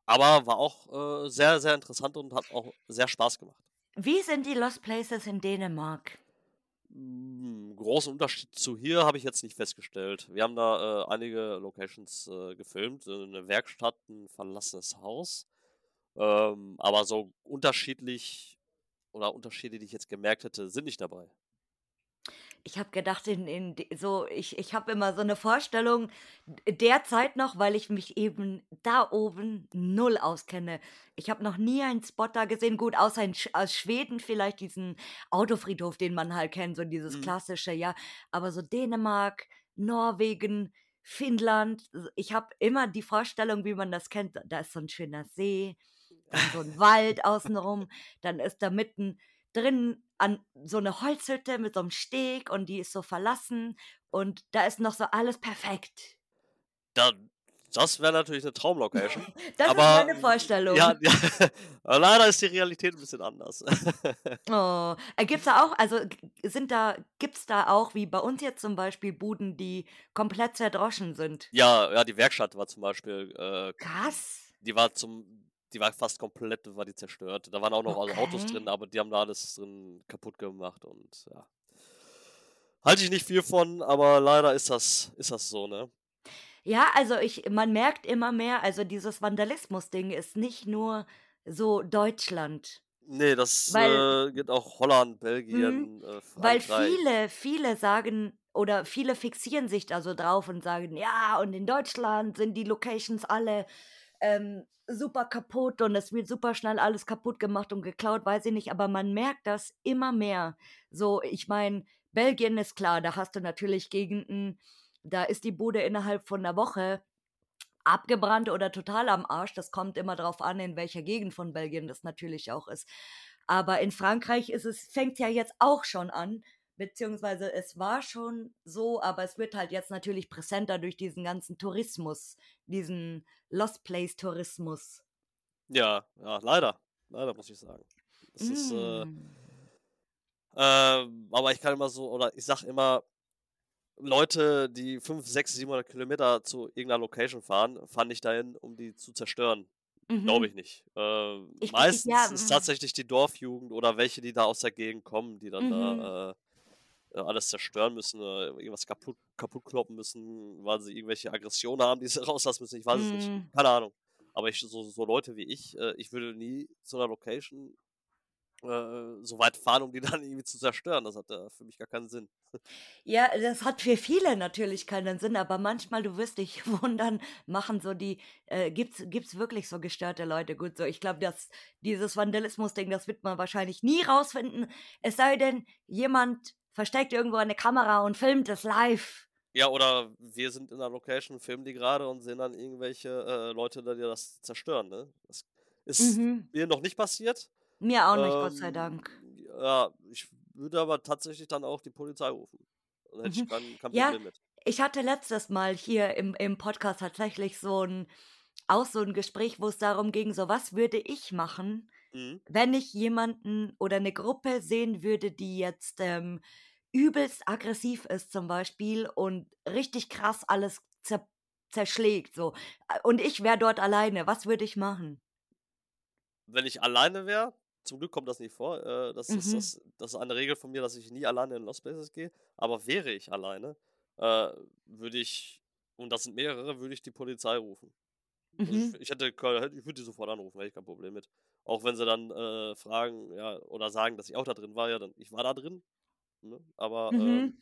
Speaker 2: aber war auch, äh, sehr, sehr interessant und hat auch sehr Spaß gemacht.
Speaker 1: Wie sind die Lost Places in Dänemark?
Speaker 2: Hm, großen Unterschied zu hier habe ich jetzt nicht festgestellt. Wir haben da, äh, einige Locations, äh, gefilmt, äh, 'ne Werkstatt, 'n verlassenes Haus. Ähm, aber so unterschiedlich oder Unterschiede, die ich jetzt gemerkt hätte, sind nicht dabei.
Speaker 1: Ich habe gedacht, in in so ich ich habe immer so 'ne Vorstellung derzeit noch, weil ich mich eben da oben null auskenne. Ich habe noch nie einen Spot da gesehen, gut, außer in Sch aus Schweden vielleicht diesen Autofriedhof, den man halt kennt, so dieses
Speaker 2: Mhm.
Speaker 1: klassische, ja. Aber so Dänemark, Norwegen, Finnland, ich habe immer die Vorstellung, wie man das kennt, da ist so 'n schöner See, dann so 'n Wald außen rum, dann ist da mitten drin an so 'ne Holzhütte mit so 'nem Steg und die ist so verlassen und da ist noch so alles perfekt.
Speaker 2: Da das wäre natürlich 'ne Traumlocation.
Speaker 1: Das ist
Speaker 2: aber
Speaker 1: meine Vorstellung.
Speaker 2: ja, ja, leider ist die Realität 'n bisschen anders.
Speaker 1: Oh, äh, gibt's da auch also, sind da gibt's da auch, wie bei uns jetzt zum Beispiel, Buden, die komplett zerdroschen sind?
Speaker 2: Ja, ja, die Werkstatt war zum Beispiel, äh
Speaker 1: Krass.
Speaker 2: die war zum die war fast komplett war die zerstört. Da waren auch noch also Autos
Speaker 1: Okay.
Speaker 2: drin, aber die haben da alles drin kaputt gemacht und ja. Halte ich nicht viel von, aber leider ist das ist das so, ne?
Speaker 1: Ja, also ich man merkt immer mehr, also dieses Vandalismus-Ding ist nicht nur so Deutschland.
Speaker 2: Ne, das,
Speaker 1: Weil
Speaker 2: äh, geht auch Holland. Belgien, äh,
Speaker 1: Weil viele viele sagen oder viele fixieren sich da so drauf und sagen: „Ja, und in Deutschland sind die Locations alle, ähm, super kaputt und es wird super schnell alles kaputt gemacht und geklaut“, weiß ich nicht, aber man merkt das immer mehr. So, ich meine, Belgien ist klar, da hast du natürlich Gegenden, da ist die Bude innerhalb von 'ner Woche abgebrannt oder total am Arsch. Das kommt immer darauf an, in welcher Gegend von Belgien das natürlich auch ist. Aber in Frankreich ist es, fängt ja jetzt auch schon an, beziehungsweise es war schon so, aber es wird halt jetzt natürlich präsenter durch diesen ganzen Tourismus, diesen Lost Place Tourismus.
Speaker 2: Ja, ja, leider. Leider muss ich sagen. Das mm. ist, äh, äh, aber ich kann immer so, oder ich sag immer, Leute, die 5, 6, 700 Kilometer zu irgendeiner Location fahren, fahren nicht dahin, um die zu zerstören. Glaube
Speaker 1: Mhm.
Speaker 2: ich nicht. Äh,
Speaker 1: Ich, ich,
Speaker 2: meistens
Speaker 1: ja,
Speaker 2: ist
Speaker 1: mm,
Speaker 2: tatsächlich die Dorfjugend oder welche, die da aus der Gegend kommen, die dann
Speaker 1: mhm.
Speaker 2: da äh, alles zerstören müssen, äh, irgendwas kaputt, kaputt kloppen müssen, weil sie irgendwelche Aggressionen haben, die sie rauslassen müssen. Ich weiß es nicht.
Speaker 1: Mm.
Speaker 2: Keine Ahnung. Aber ich, so, so Leute wie ich, äh, ich würde nie zu einer Location äh, so weit fahren, um die dann irgendwie zu zerstören. Das hat äh, für mich gar keinen Sinn.
Speaker 1: Ja, das hat für viele natürlich keinen Sinn, aber manchmal, du wirst dich wundern, machen so die, äh, gibt's, gibt's wirklich so gestörte Leute? Gut, so, ich glaube, dass dieses Vandalismus-Ding, das wird man wahrscheinlich nie rausfinden, es sei denn, jemand versteckt irgendwo eine Kamera und filmt es live.
Speaker 2: Ja, oder wir sind in einer Location, filmen die gerade und sehen dann irgendwelche äh, Leute, die das zerstören. Ne? Das ist
Speaker 1: Mhm.
Speaker 2: mir noch nicht passiert.
Speaker 1: Mir auch nicht, Gott sei
Speaker 2: Ähm,
Speaker 1: Dank.
Speaker 2: ja, ich würde aber tatsächlich dann auch die Polizei rufen. Da hätte ich
Speaker 1: Mhm.
Speaker 2: kein, kein
Speaker 1: Ja,
Speaker 2: Problem mit.
Speaker 1: ich hatte letztes Mal hier im, im Podcast tatsächlich so ein, auch so ein Gespräch, wo es darum ging, so was würde ich machen,
Speaker 2: Mhm.
Speaker 1: wenn ich jemanden oder eine Gruppe sehen würde, die jetzt ähm, übelst aggressiv ist zum Beispiel und richtig krass alles zer zerschlägt, so. Und ich wäre dort alleine, was würde ich machen?
Speaker 2: Wenn ich alleine wäre, zum Glück kommt das nicht vor, äh, das, ist,
Speaker 1: Mhm.
Speaker 2: das, das ist eine Regel von mir, dass ich nie alleine in Lost Places gehe. Aber wäre ich alleine, äh, würde ich, und das sind mehrere, würde ich die Polizei rufen. Also ich,
Speaker 1: Mhm.
Speaker 2: ich hätte, ich würde die sofort anrufen, hätte ich kein Problem mit. Auch wenn sie dann äh, fragen, ja, oder sagen, dass ich auch da drin war, ja, dann ich war da drin. Ne? Aber ähm,
Speaker 1: Mhm.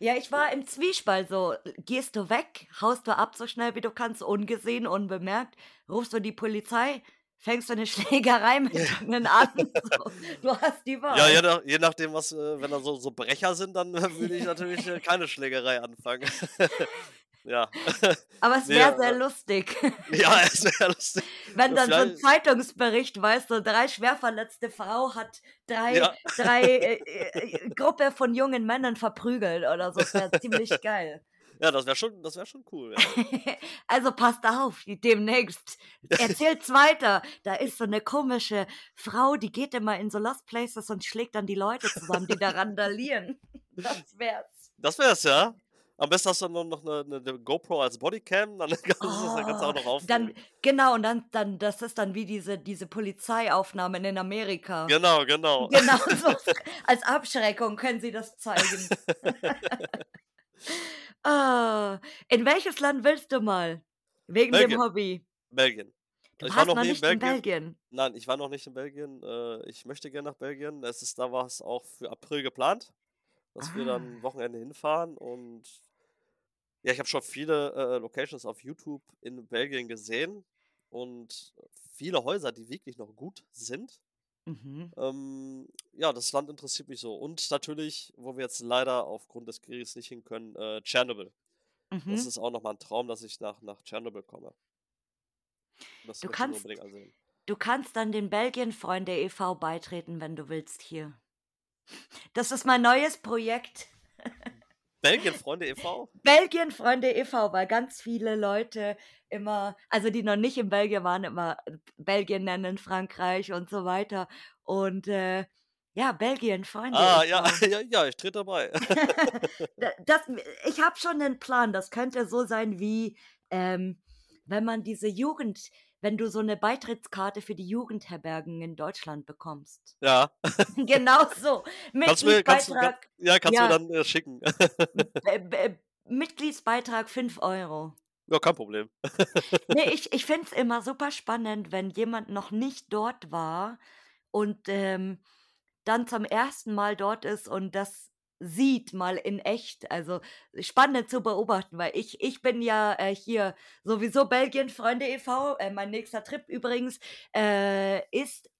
Speaker 1: Ja, ich war im Zwiespalt so. Gehst du weg, haust du ab so schnell wie du kannst, ungesehen, unbemerkt, rufst du die Polizei, fängst du eine Schlägerei mit denen an. So. Du hast die
Speaker 2: ja, je,
Speaker 1: Wahl.
Speaker 2: nach, je nachdem, was, äh, wenn da so, so Brecher sind, dann äh, würde ich natürlich äh, keine Schlägerei anfangen. ja.
Speaker 1: Aber es
Speaker 2: nee,
Speaker 1: wäre sehr
Speaker 2: äh,
Speaker 1: lustig.
Speaker 2: ja, es wäre lustig.
Speaker 1: Wenn dann so ein Zeitungsbericht, weißt du, drei schwerverletzte Frau hat drei,
Speaker 2: ja.
Speaker 1: drei äh, äh, Gruppe von jungen Männern verprügelt oder so. Das wäre ziemlich geil.
Speaker 2: ja, das wäre schon, das wär schon cool, ja.
Speaker 1: Also passt auf, demnächst. Erzählt's weiter. Da ist so eine komische Frau, die geht immer in so Lost Places und schlägt dann die Leute zusammen, die da randalieren. Das wär's.
Speaker 2: Das wär's, ja. Am besten hast du dann noch eine, eine, eine GoPro als Bodycam, dann kannst, du das, dann kannst du
Speaker 1: Oh,
Speaker 2: auch noch
Speaker 1: dann,
Speaker 2: aufnehmen.
Speaker 1: genau, und dann, dann, das ist dann wie diese, diese Polizeiaufnahmen in Amerika.
Speaker 2: Genau, genau.
Speaker 1: Genau, so als Abschreckung können sie das zeigen. Ah, in welches Land willst du mal? Wegen dem
Speaker 2: Belgien.
Speaker 1: Hobby.
Speaker 2: Belgien.
Speaker 1: Du
Speaker 2: Ich war noch
Speaker 1: noch
Speaker 2: nie in
Speaker 1: nicht in
Speaker 2: Belgien.
Speaker 1: Belgien.
Speaker 2: Nein, ich war noch nicht in Belgien. Äh, ich möchte gerne nach Belgien. Es ist da was auch für April geplant, dass wir dann
Speaker 1: Ah.
Speaker 2: Wochenende hinfahren. Und ja, ich habe schon viele äh, Locations auf YouTube in Belgien gesehen und viele Häuser, die wirklich noch gut sind.
Speaker 1: Mhm.
Speaker 2: Ähm, ja, das Land interessiert mich so. Und natürlich, wo wir jetzt leider aufgrund des Krieges nicht hin können, äh, Tschernobyl. Das
Speaker 1: Mhm.
Speaker 2: ist auch nochmal ein Traum, dass ich nach, nach Tschernobyl komme. Das
Speaker 1: Du kannst,
Speaker 2: unbedingt ansehen.
Speaker 1: du kannst dann den Belgien-Freunde e.V. beitreten, wenn du willst hier. Das ist mein neues Projekt.
Speaker 2: Belgien, Freunde e.V.?
Speaker 1: Belgien-Freunde e.V., weil ganz viele Leute immer, also die noch nicht in Belgien waren, immer Belgien nennen, Frankreich und so weiter. Und äh, ja, Belgien-Freunde
Speaker 2: Ah, ja,
Speaker 1: e.V.
Speaker 2: ja, ja, ich trete dabei.
Speaker 1: Da- das, ich habe schon einen Plan. Das könnte so sein wie, ähm, wenn man diese Jugend, wenn du so eine Beitrittskarte für die Jugendherbergen in Deutschland bekommst.
Speaker 2: Ja.
Speaker 1: genau so.
Speaker 2: Kannst du mir, kannst du, kann,
Speaker 1: Mitgliedsbeitrag,
Speaker 2: ja, kannst du
Speaker 1: ja,
Speaker 2: dann äh, schicken.
Speaker 1: äh, äh, Mitgliedsbeitrag 5 Euro.
Speaker 2: ja, kein Problem.
Speaker 1: Nee, ich, ich finde es immer super spannend, wenn jemand noch nicht dort war und ähm, dann zum ersten Mal dort ist und das sieht mal in echt. Also spannend zu beobachten, weil ich, ich bin ja äh, hier sowieso Belgien-Freunde e.V. Äh, mein nächster Trip übrigens äh, ist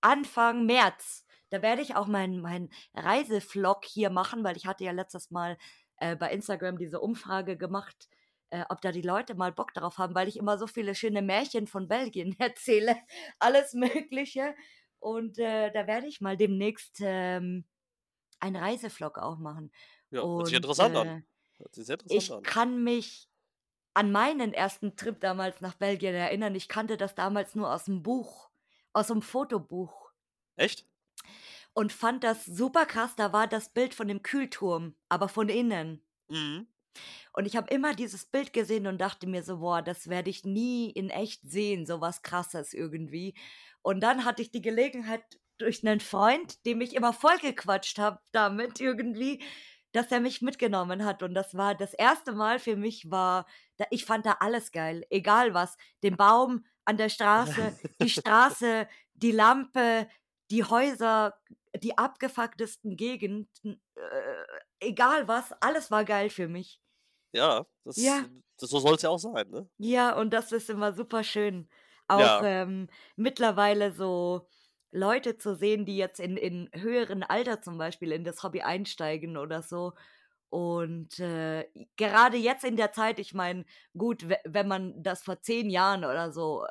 Speaker 1: Anfang März. Da werde ich auch meinen mein Reisevlog hier machen, weil ich hatte ja letztes Mal äh, bei Instagram diese Umfrage gemacht, äh, ob da die Leute mal Bock darauf haben, weil ich immer so viele schöne Märchen von Belgien erzähle, alles Mögliche. Und äh, da werde ich mal demnächst ähm, einen Reisevlog auch machen.
Speaker 2: Ja, hört sich
Speaker 1: Und
Speaker 2: interessant an.
Speaker 1: äh,
Speaker 2: Hört sich sehr interessant
Speaker 1: ich
Speaker 2: an.
Speaker 1: kann mich an meinen ersten Trip damals nach Belgien erinnern. Ich kannte das damals nur aus dem Buch, aus dem Fotobuch
Speaker 2: Echt?
Speaker 1: und fand das super krass. Da war das Bild von dem Kühlturm, aber von innen.
Speaker 2: Mhm.
Speaker 1: Und ich habe immer dieses Bild gesehen und dachte mir so, boah, das werde ich nie in echt sehen, so was krasses irgendwie. Und dann hatte ich die Gelegenheit durch einen Freund, dem ich immer vollgequatscht habe damit irgendwie, dass er mich mitgenommen hat. Und das war das erste Mal für mich war, da, ich fand da alles geil, egal was. Den Baum an der Straße, die Straße, die Lampe, die Häuser, die abgefucktesten Gegenden, äh, egal was, alles war geil für mich.
Speaker 2: Ja, das,
Speaker 1: Ja.
Speaker 2: das so soll es ja auch sein, ne?
Speaker 1: Ja, und das ist immer super schön. Auch
Speaker 2: Ja.
Speaker 1: ähm, mittlerweile so Leute zu sehen, die jetzt in, in höheren Alter zum Beispiel in das Hobby einsteigen oder so. Und äh, gerade jetzt in der Zeit, ich meine, gut, we- wenn man das vor zehn Jahren oder so,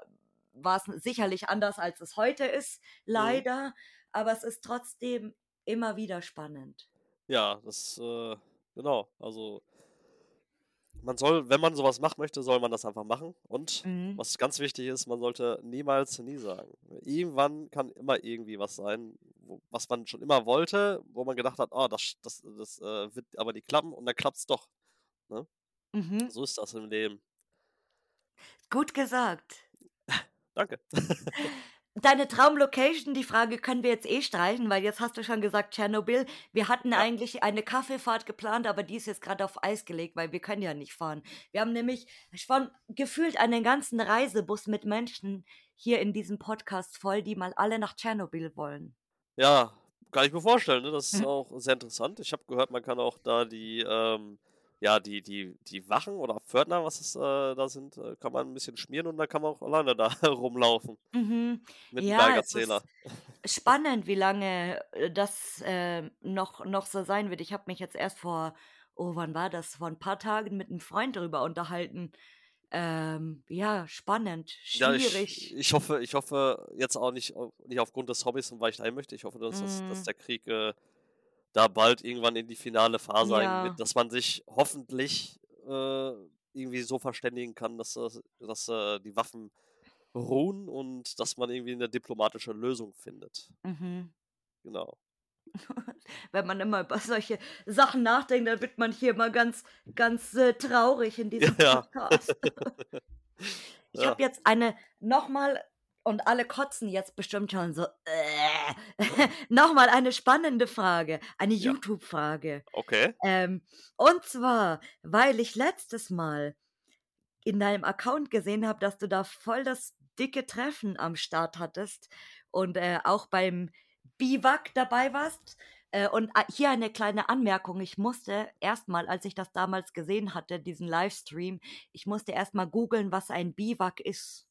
Speaker 1: war es sicherlich anders, als es heute ist,
Speaker 2: Mhm.
Speaker 1: leider. Aber es ist trotzdem immer wieder spannend.
Speaker 2: Ja, das, äh, genau. Also, man soll, wenn man sowas machen möchte, soll man das einfach machen. Und
Speaker 1: Mhm.
Speaker 2: was ganz wichtig ist, man sollte niemals nie sagen. Irgendwann kann immer irgendwie was sein, wo, was man schon immer wollte, wo man gedacht hat, oh, das, das, das äh, wird aber nicht klappen und dann klappt es doch.
Speaker 1: Mhm.
Speaker 2: So ist das im Leben.
Speaker 1: Gut gesagt.
Speaker 2: Danke.
Speaker 1: Deine Traumlocation, die Frage können wir jetzt eh streichen, weil jetzt hast du schon gesagt Tschernobyl. Wir hatten
Speaker 2: Ja.
Speaker 1: eigentlich eine Kaffeefahrt geplant, aber die ist jetzt gerade auf Eis gelegt, weil wir können ja nicht fahren. Wir haben nämlich schon gefühlt einen ganzen Reisebus mit Menschen hier in diesem Podcast voll, die mal alle nach Tschernobyl wollen.
Speaker 2: Ja, kann ich mir vorstellen, ne? Das ist
Speaker 1: Mhm.
Speaker 2: auch sehr interessant. Ich habe gehört, man kann auch da die, ähm, ja, die, die, die Wachen oder Pförtner, was es äh, da sind, äh, kann man ein bisschen schmieren und dann kann man auch alleine da rumlaufen
Speaker 1: Mhm.
Speaker 2: mit einem
Speaker 1: Ja,
Speaker 2: Geigerzähler.
Speaker 1: ist spannend, wie lange äh, das äh, noch, noch so sein wird. Ich habe mich jetzt erst vor, oh, wann war das? Vor ein paar Tagen mit einem Freund darüber unterhalten. Ähm, ja, spannend,
Speaker 2: Ja, ich,
Speaker 1: schwierig.
Speaker 2: ich hoffe, ich hoffe jetzt auch nicht, nicht aufgrund des Hobbys und weil ich dahin möchte. Ich hoffe, dass, das, dass
Speaker 1: Mm,
Speaker 2: der Krieg äh, da bald irgendwann in die finale Phase
Speaker 1: ja,
Speaker 2: wird, dass man sich hoffentlich äh, irgendwie so verständigen kann, dass, das- dass äh, die Waffen ruhen und dass man irgendwie eine diplomatische Lösung findet.
Speaker 1: mhm.
Speaker 2: Genau.
Speaker 1: Wenn man immer über solche Sachen nachdenkt, dann wird man hier immer ganz, ganz äh, traurig in diesem
Speaker 2: Ja.
Speaker 1: Podcast. Ich
Speaker 2: Ja.
Speaker 1: habe jetzt eine nochmal, und alle kotzen jetzt bestimmt schon so, äh, nochmal eine spannende Frage, eine
Speaker 2: Ja.
Speaker 1: YouTube-Frage.
Speaker 2: Okay.
Speaker 1: Ähm, und zwar, weil ich letztes Mal in deinem Account gesehen habe, dass du da voll das dicke Treffen am Start hattest und äh, auch beim Biwak dabei warst. Äh, und äh, hier eine kleine Anmerkung. Ich musste erstmal, als ich das damals gesehen hatte, diesen Livestream, ich musste erstmal googeln, was ein Biwak ist.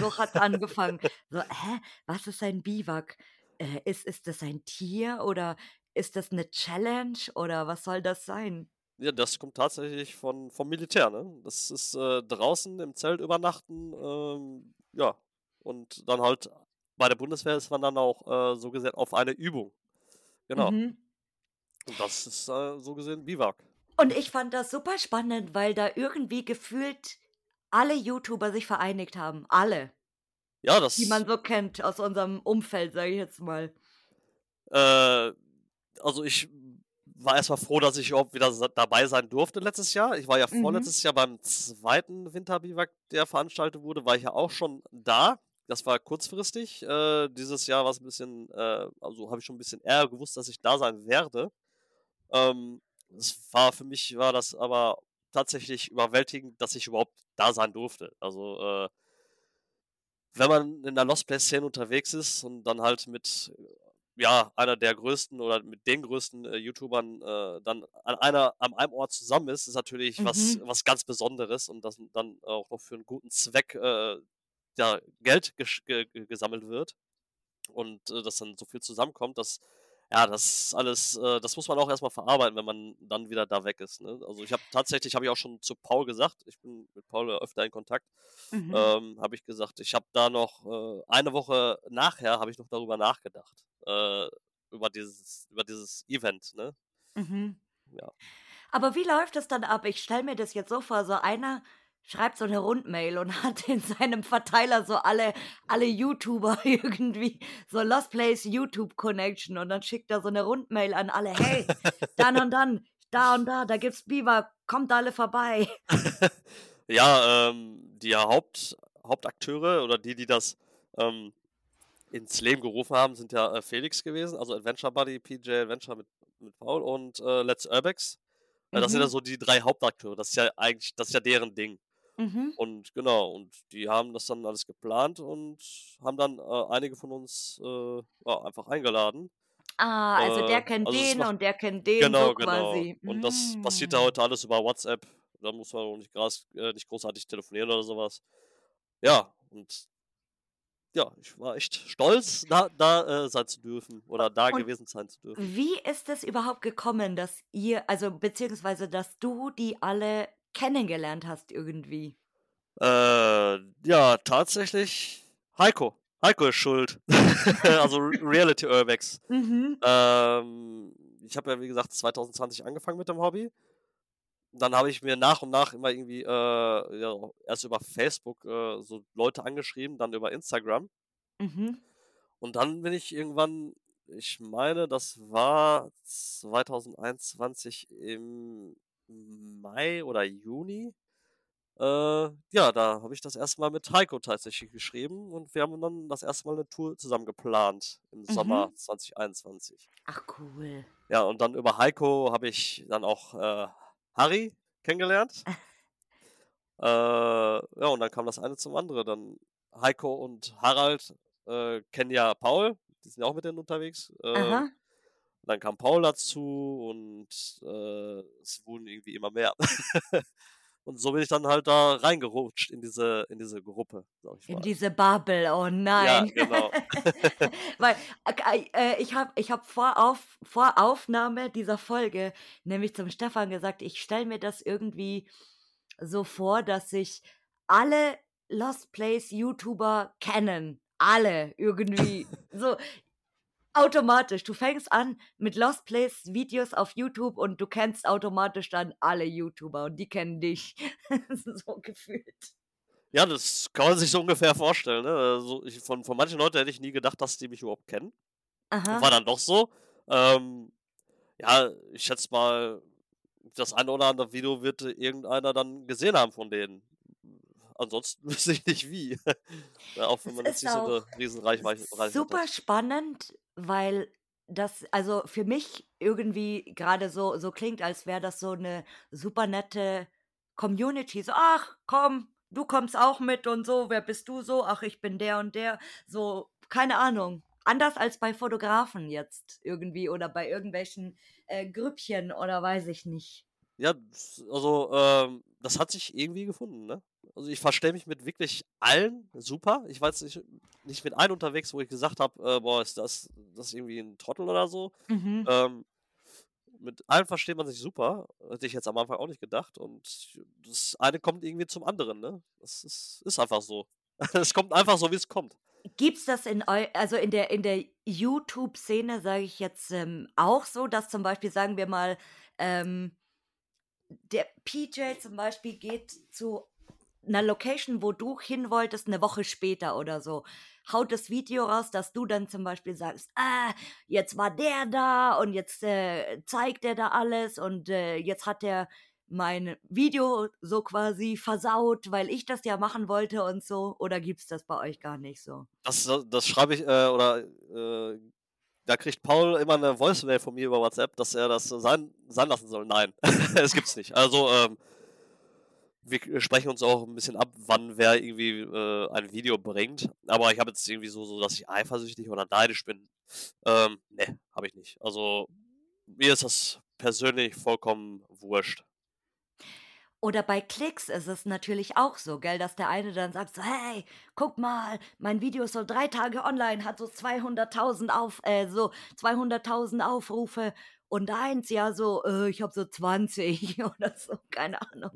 Speaker 1: So hat es angefangen. So, hä, was ist ein Biwak? Äh, ist, ist das ein Tier oder ist das eine Challenge oder was soll das sein?
Speaker 2: Ja, das kommt tatsächlich von, vom Militär, ne? Das ist äh, draußen im Zelt übernachten, ähm, ja. Und dann halt bei der Bundeswehr ist man dann auch äh, so gesehen auf eine Übung. Genau.
Speaker 1: Mhm.
Speaker 2: Und das ist äh, so gesehen Biwak.
Speaker 1: Und ich fand das super spannend, weil da irgendwie gefühlt alle YouTuber sich vereinigt haben. Alle,
Speaker 2: Ja,
Speaker 1: die man
Speaker 2: das,
Speaker 1: so kennt aus unserem Umfeld, sage ich jetzt mal.
Speaker 2: äh, also ich war erstmal froh, dass ich überhaupt wieder dabei sein durfte letztes Jahr. Ich war ja
Speaker 1: Mhm.
Speaker 2: vorletztes Jahr beim zweiten Winterbiwak, der veranstaltet wurde, war ich ja auch schon da. Das war kurzfristig. Äh, dieses Jahr war es ein bisschen, äh, also habe ich schon ein bisschen eher gewusst, dass ich da sein werde. Ähm, es war für mich war das aber tatsächlich überwältigend, dass ich überhaupt da sein durfte. Also äh, wenn man in der Lost Place Szene unterwegs ist und dann halt mit äh, ja einer der größten oder mit den größten äh, YouTubern äh, dann an einer an einem Ort zusammen ist, ist natürlich was
Speaker 1: Mhm.
Speaker 2: was ganz Besonderes und das dann auch noch für einen guten Zweck äh, ja, Geld gesammelt wird und äh, dass dann so viel zusammenkommt, das Ja, das ist alles, äh, das muss man auch erstmal verarbeiten, wenn man dann wieder da weg ist. Ne? Also ich habe tatsächlich, habe ich auch schon zu Paul gesagt, ich bin mit Paul öfter in Kontakt,
Speaker 1: Mhm.
Speaker 2: ähm, habe ich gesagt, ich habe da noch äh, eine Woche nachher habe ich noch darüber nachgedacht, äh, über dieses, über dieses Event, ne?
Speaker 1: Mhm.
Speaker 2: Ja.
Speaker 1: Aber wie läuft es dann ab? Ich stelle mir das jetzt so vor, so einer schreibt so eine Rundmail und hat in seinem Verteiler so alle, alle YouTuber irgendwie, so Lost Place YouTube Connection und dann schickt er so eine Rundmail an alle, hey, dann und dann, da und da, da gibt's Beaver, kommt alle vorbei.
Speaker 2: Ja, ähm, die Haupt, Hauptakteure oder die, die das ähm, ins Leben gerufen haben, sind ja äh, Felix gewesen, also Adventure Buddy, PJ Adventure mit, mit Paul und äh, Let's Urbex. Äh, das sind ja
Speaker 1: Mhm.
Speaker 2: so die drei Hauptakteure. Das ist ja eigentlich, das ist ja deren Ding.
Speaker 1: Mhm.
Speaker 2: Und genau, und die haben das dann alles geplant und haben dann äh, einige von uns äh, ja, einfach eingeladen.
Speaker 1: Ah, also der
Speaker 2: Äh,
Speaker 1: kennt
Speaker 2: also
Speaker 1: den
Speaker 2: macht
Speaker 1: und der kennt den
Speaker 2: genau,
Speaker 1: so
Speaker 2: genau.
Speaker 1: quasi.
Speaker 2: Und das passiert da
Speaker 1: Mm.
Speaker 2: heute alles über WhatsApp. Da muss man auch nicht, gras, äh, nicht großartig telefonieren oder sowas. Ja, und ja, ich war echt stolz, da, da äh, sein zu dürfen oder da
Speaker 1: Und
Speaker 2: gewesen sein zu dürfen.
Speaker 1: wie ist es überhaupt gekommen, dass ihr, also beziehungsweise dass du die alle kennengelernt hast irgendwie?
Speaker 2: Äh, ja, tatsächlich Heiko. Heiko ist schuld. also Re- Reality Urbex.
Speaker 1: Mhm.
Speaker 2: Ähm, ich habe ja, wie gesagt, 2020 angefangen mit dem Hobby. Dann habe ich mir nach und nach immer irgendwie, äh, ja, erst über Facebook äh, so Leute angeschrieben, dann über Instagram.
Speaker 1: Mhm.
Speaker 2: Und dann bin ich irgendwann, ich meine, das war 2021 im Mai oder Juni. Äh, ja, da habe ich das erste Mal mit Heiko tatsächlich geschrieben und wir haben dann das erste Mal eine Tour zusammen geplant im Sommer
Speaker 1: Mhm.
Speaker 2: 2021.
Speaker 1: Ach cool.
Speaker 2: Ja, und dann über Heiko habe ich dann auch äh, Harry kennengelernt. Äh, ja, und dann kam das eine zum anderen. Dann Heiko und Harald äh, kennen ja Paul, die sind ja auch mit denen unterwegs. Äh,
Speaker 1: Aha.
Speaker 2: Dann kam Paul dazu und äh, es wurden irgendwie immer mehr. und so bin ich dann halt da reingerutscht in diese, in diese Gruppe, sag ich
Speaker 1: In diese Bubble, oh
Speaker 2: Ja,
Speaker 1: nein.
Speaker 2: genau.
Speaker 1: Weil äh, äh, ich habe ich hab vor, Auf, vor Aufnahme dieser Folge nämlich zum Stefan gesagt, ich stelle mir das irgendwie so vor, dass sich alle Lost Place YouTuber kennen. Alle irgendwie. So automatisch. Du fängst an mit Lost Place Videos auf YouTube und du kennst automatisch dann alle YouTuber und die kennen dich. so gefühlt.
Speaker 2: Ja, das kann man sich so ungefähr vorstellen. Ne? Also ich, von, von manchen Leuten hätte ich nie gedacht, dass die mich überhaupt kennen.
Speaker 1: Aha.
Speaker 2: War dann doch so. Ähm, ja, ich schätze mal, das eine oder andere Video wird irgendeiner dann gesehen haben von denen. Ansonsten wüsste ich nicht wie. ja, auch wenn man jetzt nicht so eine riesen Reichweite, Reichweite
Speaker 1: super
Speaker 2: hat.
Speaker 1: spannend, weil das, also für mich irgendwie gerade so, so klingt, als wäre das so eine super nette Community. So, ach, komm, du kommst auch mit und so, wer bist du so? Ach, ich bin der und der. So, keine Ahnung. Anders als bei Fotografen jetzt irgendwie oder bei irgendwelchen äh, Grüppchen oder weiß ich nicht.
Speaker 2: Ja, also ähm, das hat sich irgendwie gefunden, ne? Also ich verstehe mich mit wirklich allen super. Ich war jetzt nicht, nicht mit einem unterwegs, wo ich gesagt habe, äh, boah, ist das, das irgendwie ein Trottel oder so.
Speaker 1: Mhm.
Speaker 2: Ähm, mit allen versteht man sich super. Hätte ich jetzt am Anfang auch nicht gedacht. Und das eine kommt irgendwie zum anderen, ne? Das ist, ist einfach so. Es kommt einfach so, wie es kommt.
Speaker 1: Gibt's das in also in der in der YouTube-Szene, sage ich jetzt, ähm, auch so, dass zum Beispiel, sagen wir mal, ähm, der PJ zum Beispiel geht zu einer Location, wo du hin wolltest, eine Woche später oder so, haut das Video raus, dass du dann zum Beispiel sagst, ah, jetzt war der da und jetzt äh, zeigt er da alles und äh, jetzt hat er mein Video so quasi versaut, weil ich das ja machen wollte und so. Oder gibt's das bei euch gar nicht so?
Speaker 2: Das, das schreibe ich, äh, oder äh, da kriegt Paul immer eine Voicemail von mir über WhatsApp, dass er das sein, sein lassen soll. Nein, es gibt's nicht. Also, ähm, wir sprechen uns auch ein bisschen ab, wann wer irgendwie äh, ein Video bringt. Aber ich habe jetzt irgendwie so, so, dass ich eifersüchtig oder neidisch bin. Ähm, ne, habe ich nicht. Also, mir ist das persönlich vollkommen wurscht.
Speaker 1: Oder bei Klicks ist es natürlich auch so, gell, dass der eine dann sagt so, hey, guck mal, mein Video ist so drei Tage online, hat so 200.000 auf, äh, so 200.000 Aufrufe und eins ja so, äh, ich habe so 20 oder so, keine Ahnung.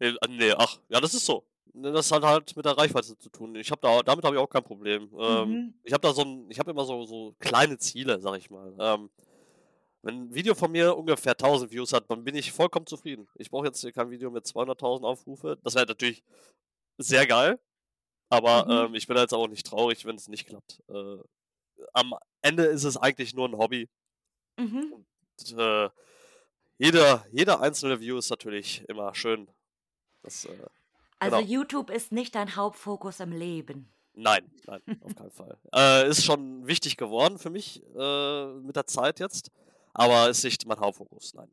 Speaker 2: Nee, äh, nee, ach, ja, das ist so. Ne, das hat halt mit der Reichweite zu tun. Ich habe da damit habe ich auch kein Problem. Ähm,
Speaker 1: Mhm.
Speaker 2: ich habe da so ein ich habe immer so so kleine Ziele, sag ich mal. Ähm, wenn 'n Video von mir ungefähr 1.000 Views hat, dann bin ich vollkommen zufrieden. Ich brauche jetzt hier kein Video mit 200.000 Aufrufe. Das wäre natürlich sehr geil, aber,
Speaker 1: Mhm.
Speaker 2: ähm, ich bin jetzt auch nicht traurig, wenn es nicht klappt. Äh, am Ende ist es eigentlich nur ein Hobby
Speaker 1: Mhm.
Speaker 2: und, äh, jeder jeder einzelne View ist natürlich immer schön. Das, äh
Speaker 1: Also
Speaker 2: genau.
Speaker 1: YouTube ist nicht dein Hauptfokus im Leben.
Speaker 2: Nein, nein, auf keinen Fall. Äh, ist schon wichtig geworden für mich, äh, mit der Zeit jetzt, aber ist nicht mein Hauptfokus, nein.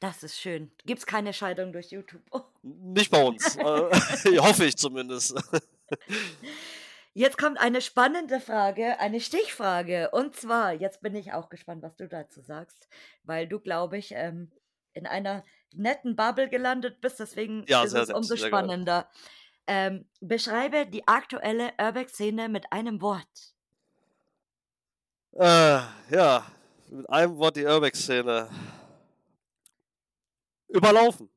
Speaker 1: Das ist schön. Gibt's keine Scheidung durch YouTube. Oh.
Speaker 2: Nicht bei uns, äh, hoffe ich zumindest.
Speaker 1: Jetzt kommt eine spannende Frage, eine Stichfrage. Und zwar, jetzt bin ich auch gespannt, was du dazu sagst, weil du, glaube ich, ähm, in einer netten Bubble gelandet bist, deswegen
Speaker 2: Ja,
Speaker 1: ist
Speaker 2: sehr
Speaker 1: es
Speaker 2: nett,
Speaker 1: umso
Speaker 2: sehr
Speaker 1: spannender. Ähm, beschreibe die aktuelle Urbex-Szene mit einem Wort.
Speaker 2: Äh, ja, mit einem Wort die Urbex-Szene. Überlaufen.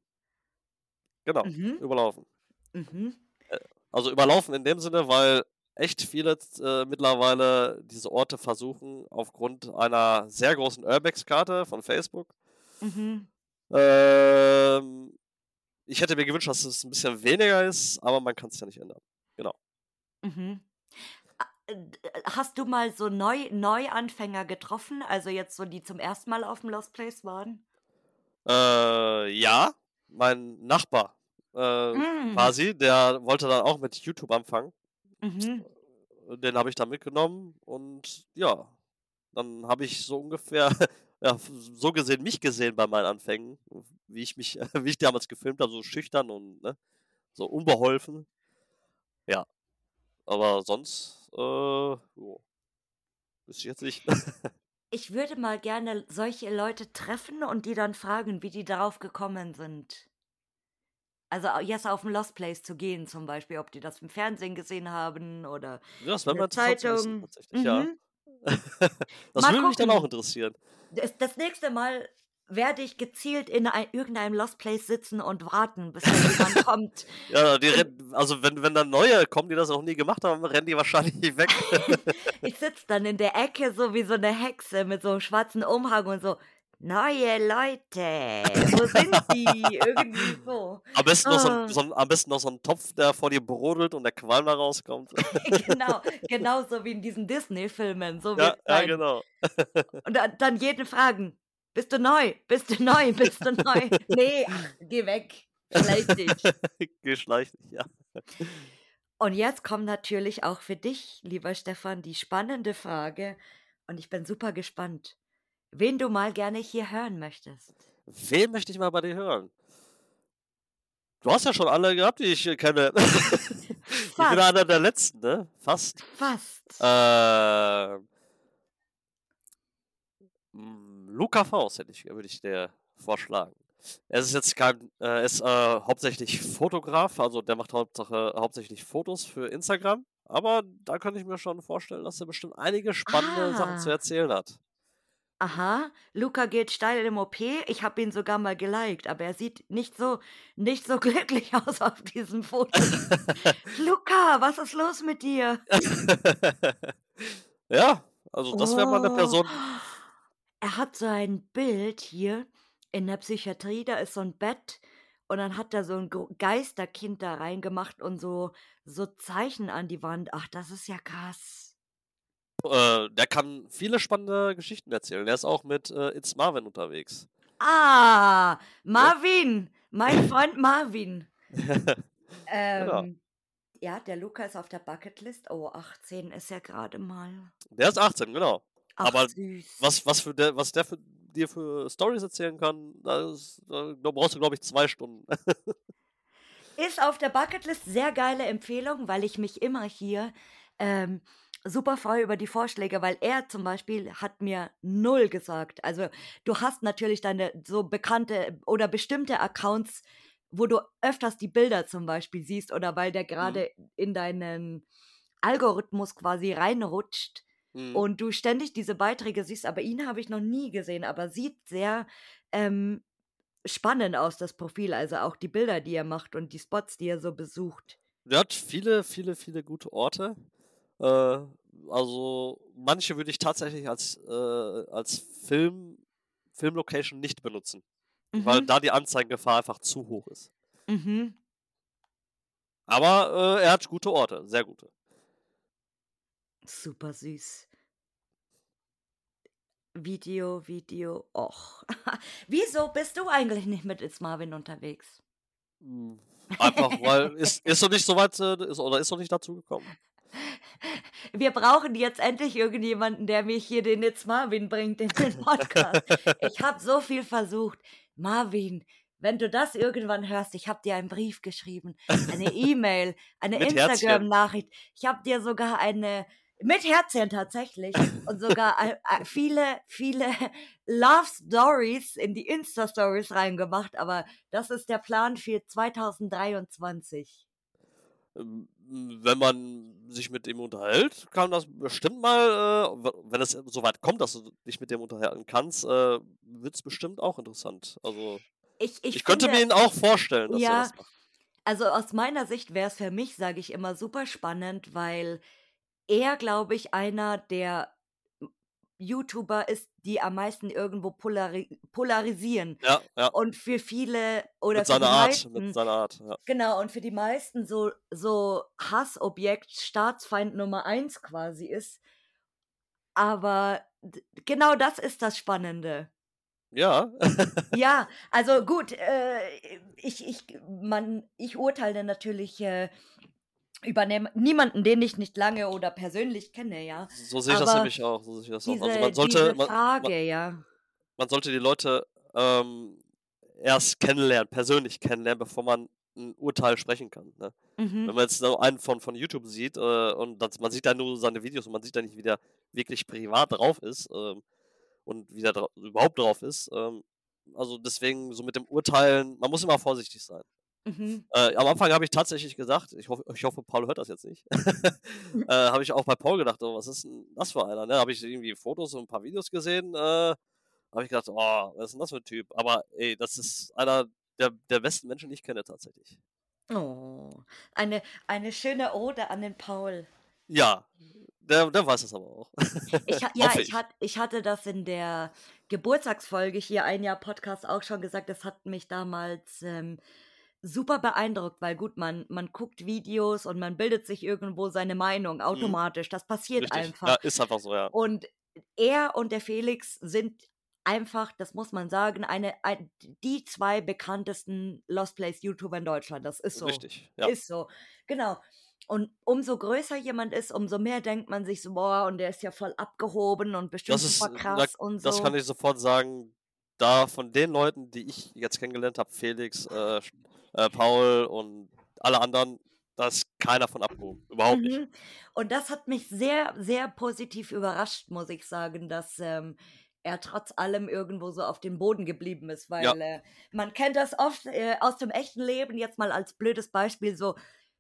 Speaker 2: Genau,
Speaker 1: Mhm.
Speaker 2: überlaufen.
Speaker 1: Mhm.
Speaker 2: Äh, also überlaufen in dem Sinne, weil echt viele äh, mittlerweile diese Orte versuchen aufgrund einer sehr großen Urbex-Karte von Facebook.
Speaker 1: Mhm.
Speaker 2: Ähm, ich hätte mir gewünscht, dass es 'n bisschen weniger ist, aber man kann's ja nicht ändern. Genau.
Speaker 1: Mhm. Hast du mal so Neu Neuanfänger getroffen, also jetzt so, die zum ersten Mal auf'm Lost Place waren?
Speaker 2: Äh, ja, mein Nachbar, äh,
Speaker 1: Hm.
Speaker 2: quasi, der wollte dann auch mit YouTube anfangen.
Speaker 1: Mhm.
Speaker 2: Den habe ich dann mitgenommen und ja, dann habe ich so ungefähr, ja, so gesehen mich gesehen bei meinen Anfängen, wie ich mich wie ich damals gefilmt habe, so schüchtern und, ne, so unbeholfen. Ja, aber sonst, äh, jo, wüsste ich jetzt nicht.
Speaker 1: Ich würde mal gerne solche Leute treffen und die dann fragen, wie die darauf gekommen sind. Also, jetzt auf 'n Lost Place zu gehen zum Beispiel, ob die das im Fernsehen gesehen haben oder
Speaker 2: Ja, das
Speaker 1: in der
Speaker 2: zu wissen
Speaker 1: Zeitung.
Speaker 2: tatsächlich, ja.
Speaker 1: Mhm.
Speaker 2: Das
Speaker 1: Mal
Speaker 2: würde mich dann auch
Speaker 1: gucken.
Speaker 2: interessieren.
Speaker 1: Das das nächste Mal werde ich gezielt in ei irgendeinem Lost Place sitzen und warten, bis da jemand kommt.
Speaker 2: Ja, die rennen also, wenn wenn dann neue kommen, die das noch nie gemacht haben, rennen die wahrscheinlich weg.
Speaker 1: Ich sitze dann in der Ecke so wie so 'ne Hexe mit so 'nem schwarzen Umhang und so: „Neue Leute, wo sind die?“ Irgendwie so.
Speaker 2: Am besten noch so 'n
Speaker 1: Ah.
Speaker 2: so 'n am besten noch so 'n Topf, der vor dir brodelt und der Qualm da rauskommt.
Speaker 1: Genau, genauso wie in diesen Disney-Filmen, so
Speaker 2: Ja, ja, genau.
Speaker 1: Und dann dann jeden fragen: „Bist du neu? Bist du neu? Bist du neu?“ „Ne, ach, geh weg, schleich dich.“
Speaker 2: Geschleicht, ja.
Speaker 1: Und jetzt kommt natürlich auch für dich, lieber Stefan, die spannende Frage und ich bin super gespannt, wen du mal gerne hier hören möchtest.
Speaker 2: Wen möchte ich mal bei dir hören? Du hast ja schon alle gehabt, die ich, kenne. Ich bin
Speaker 1: Fast.
Speaker 2: einer der Letzten, ne? Fast.
Speaker 1: Fast.
Speaker 2: Ähm hm, Luca Faust hätte ich würde ich dir vorschlagen. Er ist jetzt kein er ist, äh, hauptsächlich Fotograf, also der macht Hauptsache hauptsächlich Fotos für Instagram, aber da könnte ich mir schon vorstellen, dass er bestimmt einige spannende Sachen zu
Speaker 1: Ah.
Speaker 2: erzählen hat.
Speaker 1: Aha, Luca geht steil im OP. Ich habe ihn sogar mal geliked, aber er sieht nicht so nicht so glücklich aus auf diesem Foto. Luca, was ist los mit dir?
Speaker 2: Ja, also das wäre mal 'ne
Speaker 1: Oh.
Speaker 2: Person
Speaker 1: Er hat so ein Bild hier in der Psychiatrie, da ist so 'n Bett und dann hat er so 'n Gro Geisterkind da reingemacht und so so Zeichen an die Wand. Ach, das ist ja krass.
Speaker 2: Äh, der kann viele spannende Geschichten erzählen. Der ist auch mit, äh, It's Marvin unterwegs.
Speaker 1: Ah,
Speaker 2: Ja.
Speaker 1: Marvin, mein Freund Marvin.
Speaker 2: Genau.
Speaker 1: Ähm, ja, der Luca ist auf der Bucketlist. Oh, 18 ist er grade mal.
Speaker 2: Der ist 18, genau.
Speaker 1: Ach,
Speaker 2: Aber
Speaker 1: süß.
Speaker 2: was was für der was der für dir für Storys erzählen kann, das da brauchst du, glaube ich, 2 Stunden.
Speaker 1: Ist auf der Bucketlist, sehr geile Empfehlung, weil ich mich immer hier, ähm, super freue über die Vorschläge, weil er zum Beispiel hat mir 0 gesagt. Also, du hast natürlich deine so bekannte oder bestimmte Accounts, wo du öfters die Bilder zum Beispiel siehst oder weil der
Speaker 2: Mhm.
Speaker 1: gerade in deinen Algorithmus quasi reinrutscht
Speaker 2: Mhm.
Speaker 1: und du ständig diese Beiträge siehst, aber ihn habe ich noch nie gesehen, aber sieht sehr ähm, spannend aus, das Profil, also auch die Bilder, die er macht und die Spots, die er so besucht.
Speaker 2: Der hat viele, viele, viele gute Orte. Äh, also manche würde ich tatsächlich als, äh, als Film, Filmlocation nicht benutzen, weil
Speaker 1: Mhm.
Speaker 2: da die Anzeigengefahr einfach zu hoch ist.
Speaker 1: Mhm.
Speaker 2: Aber äh, er hat gute Orte, sehr gute.
Speaker 1: Super süß. Video, Video, och. Wieso bist du eigentlich nicht mit It's Marvin unterwegs?
Speaker 2: Hm, Einfach weil, ist, ist noch nicht so weit, äh, ist, oder ist noch nicht dazu gekommen.
Speaker 1: Wir brauchen jetzt endlich irgendjemanden, der mich hier den It's Marvin bringt in den Podcast. Ich habe so viel versucht. Marvin, wenn du das irgendwann hörst, ich habe dir einen Brief geschrieben, eine E-Mail, eine. Instagram-Nachricht. Ich habe dir sogar eine mit Herzchen tatsächlich und sogar ein- ein- viele, viele Love Stories in die Insta Stories reingemacht. Aber das ist der Plan für 2023.
Speaker 2: Ähm, Wenn man sich mit ihm unterhält, kann das bestimmt mal, äh, wenn es so weit kommt, dass du dich mit dem unterhalten kannst, äh, wird es bestimmt auch interessant. Also
Speaker 1: Ich, ich,
Speaker 2: ich, könnte
Speaker 1: finde,
Speaker 2: mir ihn auch vorstellen, dass er
Speaker 1: Ja,
Speaker 2: das macht.
Speaker 1: Also aus meiner Sicht wäre es für mich, sage ich immer, super spannend, weil er, glaube ich, einer der YouTuber ist, die am meisten irgendwo polari polarisieren.
Speaker 2: Ja, ja.
Speaker 1: Und für viele oder
Speaker 2: Mit
Speaker 1: für die
Speaker 2: seiner Art,
Speaker 1: meisten,
Speaker 2: mit seiner Art, ja.
Speaker 1: genau, und für die meisten so, so Hassobjekt, Staatsfeind Nummer eins quasi ist. Aber genau das ist das Spannende.
Speaker 2: Ja,
Speaker 1: Ja, also gut, äh, ich, ich, man, ich urteile natürlich äh, über nem- niemanden, den ich nicht lange oder persönlich kenne, ja.
Speaker 2: so sehe ich das
Speaker 1: Aber
Speaker 2: nämlich auch. So sehe ich das auch. Also
Speaker 1: Diese,
Speaker 2: man sollte,
Speaker 1: diese
Speaker 2: man, man,
Speaker 1: Frage, ja.
Speaker 2: man sollte die Leute ähm, erst kennenlernen, persönlich kennenlernen, bevor man ein Urteil sprechen kann. Ne? Wenn
Speaker 1: Mhm.
Speaker 2: man jetzt einen von, von YouTube sieht äh, und das, man sieht da nur seine Videos und man sieht da nicht, wie der wirklich privat drauf ist ähm, und wie der dra überhaupt drauf ist. Ähm, also deswegen so mit dem Urteilen, man muss immer vorsichtig sein.
Speaker 1: Mhm.
Speaker 2: Äh, am Anfang habe ich tatsächlich gesagt, ich hoffe, ich hoffe, Paul hört das jetzt nicht, äh, habe ich auch bei Paul gedacht, oh, was ist denn das für einer? Ne? Habe ich irgendwie Fotos und ein paar Videos gesehen, äh, habe ich gedacht, oh, was ist denn das für ein Typ? Aber ey, das ist einer der, der besten Menschen, die ich kenne tatsächlich.
Speaker 1: Oh, eine, eine schöne Ode an den Paul.
Speaker 2: Ja, der, der weiß es aber auch.
Speaker 1: Ich, ja, ich,
Speaker 2: ich.
Speaker 1: hat, ich hatte das in der Geburtstagsfolge hier ein Jahr Podcast auch schon gesagt. Das hat mich damals ähm, super beeindruckt, weil gut, man, man guckt Videos und man bildet sich irgendwo seine Meinung automatisch. Das passiert
Speaker 2: Richtig.
Speaker 1: einfach.
Speaker 2: Ja, ist einfach so, ja.
Speaker 1: Und er und der Felix sind einfach, das muss man sagen, eine, ein, die zwei bekanntesten Lost Place YouTuber in Deutschland. Das ist so.
Speaker 2: Richtig. Ja.
Speaker 1: Ist so. Genau. Und umso größer jemand ist, umso mehr denkt man sich so, boah, und der ist ja voll abgehoben und bestimmt
Speaker 2: Das ist,
Speaker 1: super
Speaker 2: da,
Speaker 1: krass und so.
Speaker 2: das kann ich sofort sagen. Da von den Leuten, die ich jetzt kennengelernt habe, Felix, äh, äh, Paul und alle anderen, da ist keiner von abgehoben. Überhaupt nicht.
Speaker 1: Mhm. Und das hat mich sehr, sehr positiv überrascht, muss ich sagen, dass ähm, er trotz allem irgendwo so auf dem Boden geblieben ist, weil
Speaker 2: Ja.
Speaker 1: äh, man kennt das oft äh, aus dem echten Leben, jetzt mal als blödes Beispiel, so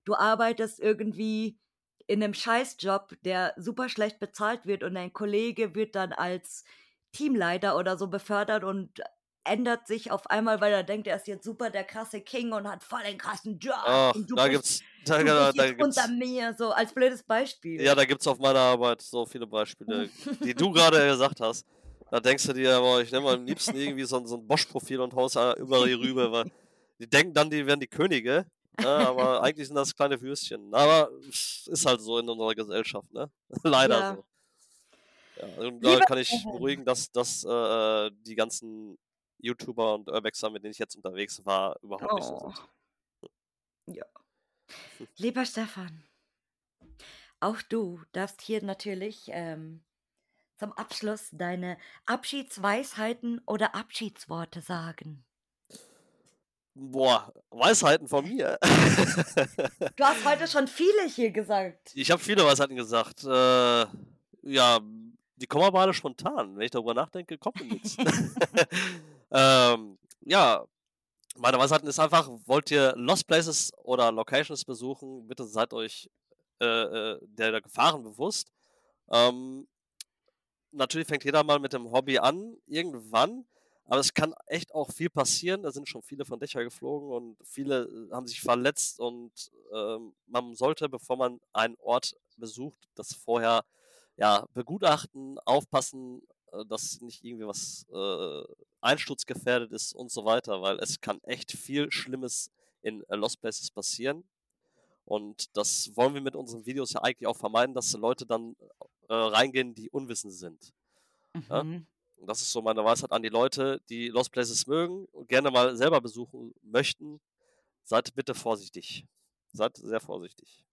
Speaker 1: du arbeitest irgendwie in einem Scheißjob, der super schlecht bezahlt wird und dein Kollege wird dann als Teamleiter oder so befördert und ändert sich auf einmal, weil er denkt, er ist jetzt super der krasse King und hat voll den krassen Job
Speaker 2: Ach,
Speaker 1: und du
Speaker 2: da
Speaker 1: bist,
Speaker 2: gibt's, da,
Speaker 1: du
Speaker 2: da, da gibt's,
Speaker 1: unter mir, so als blödes Beispiel.
Speaker 2: ja, da gibt's auf meiner Arbeit so viele Beispiele, die du gerade gesagt hast. Da denkst du dir, boah, ich nehme am liebsten irgendwie so, ein- so ein Bosch-Profil und haus da über die rüber, weil die denken dann, die wären die Könige, ne, aber eigentlich sind das kleine Würstchen. Aber es ist halt so in unserer Gesellschaft, ne? Leider
Speaker 1: Ja.
Speaker 2: so. Ja, und da kann ich beruhigen, dass, dass äh, die ganzen YouTuber und Urbexer, mit denen ich jetzt unterwegs war, überhaupt nicht so
Speaker 1: Oh.
Speaker 2: sind.
Speaker 1: Ja. Lieber Stefan, auch du darfst hier natürlich ähm, zum Abschluss deine Abschiedsweisheiten oder Abschiedsworte sagen.
Speaker 2: Boah, Weisheiten von mir.
Speaker 1: Du hast heute schon viele hier gesagt.
Speaker 2: Ich habe viele Weisheiten gesagt. Äh, ja, die kommen aber alle spontan. Wenn ich darüber nachdenke, kommt mir nichts. ähm, ja, meine Weisheiten ist einfach, wollt ihr Lost Places oder Locations besuchen, bitte seid euch äh, äh der, der Gefahren bewusst. Ähm, natürlich fängt jeder mal mit dem Hobby an, irgendwann. Aber es kann echt auch viel passieren. Da sind schon viele von Dächer geflogen und viele äh, haben sich verletzt. Und ähm, man sollte, bevor man einen Ort besucht, das vorher ja, begutachten, aufpassen, dass nicht irgendwie was äh, einsturzgefährdet ist und so weiter, weil es kann echt viel Schlimmes in äh, Lost Places passieren. Und das wollen wir mit unseren Videos ja eigentlich auch vermeiden, dass Leute dann äh, reingehen, die unwissend sind. Mhm. Ja? Und das ist so meine Weisheit an die Leute, die Lost Places mögen und gerne mal selber besuchen möchten. Seid bitte vorsichtig. Seid sehr vorsichtig.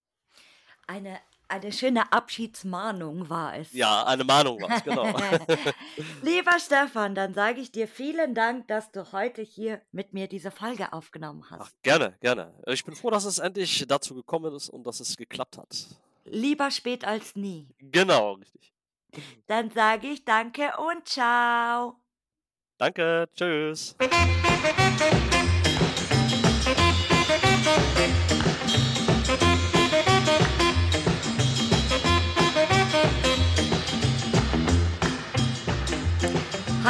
Speaker 1: Eine, eine schöne Abschiedsmahnung war es.
Speaker 2: Ja, eine Mahnung war es, genau.
Speaker 1: Lieber Stefan, dann sage ich dir vielen Dank, dass du heute hier mit mir diese Folge aufgenommen hast. Ach,
Speaker 2: gerne, gerne. Ich bin froh, dass es endlich dazu gekommen ist und dass es geklappt hat.
Speaker 1: Lieber spät als nie.
Speaker 2: Genau, richtig.
Speaker 1: Dann sage ich danke und ciao.
Speaker 2: Danke, tschüss.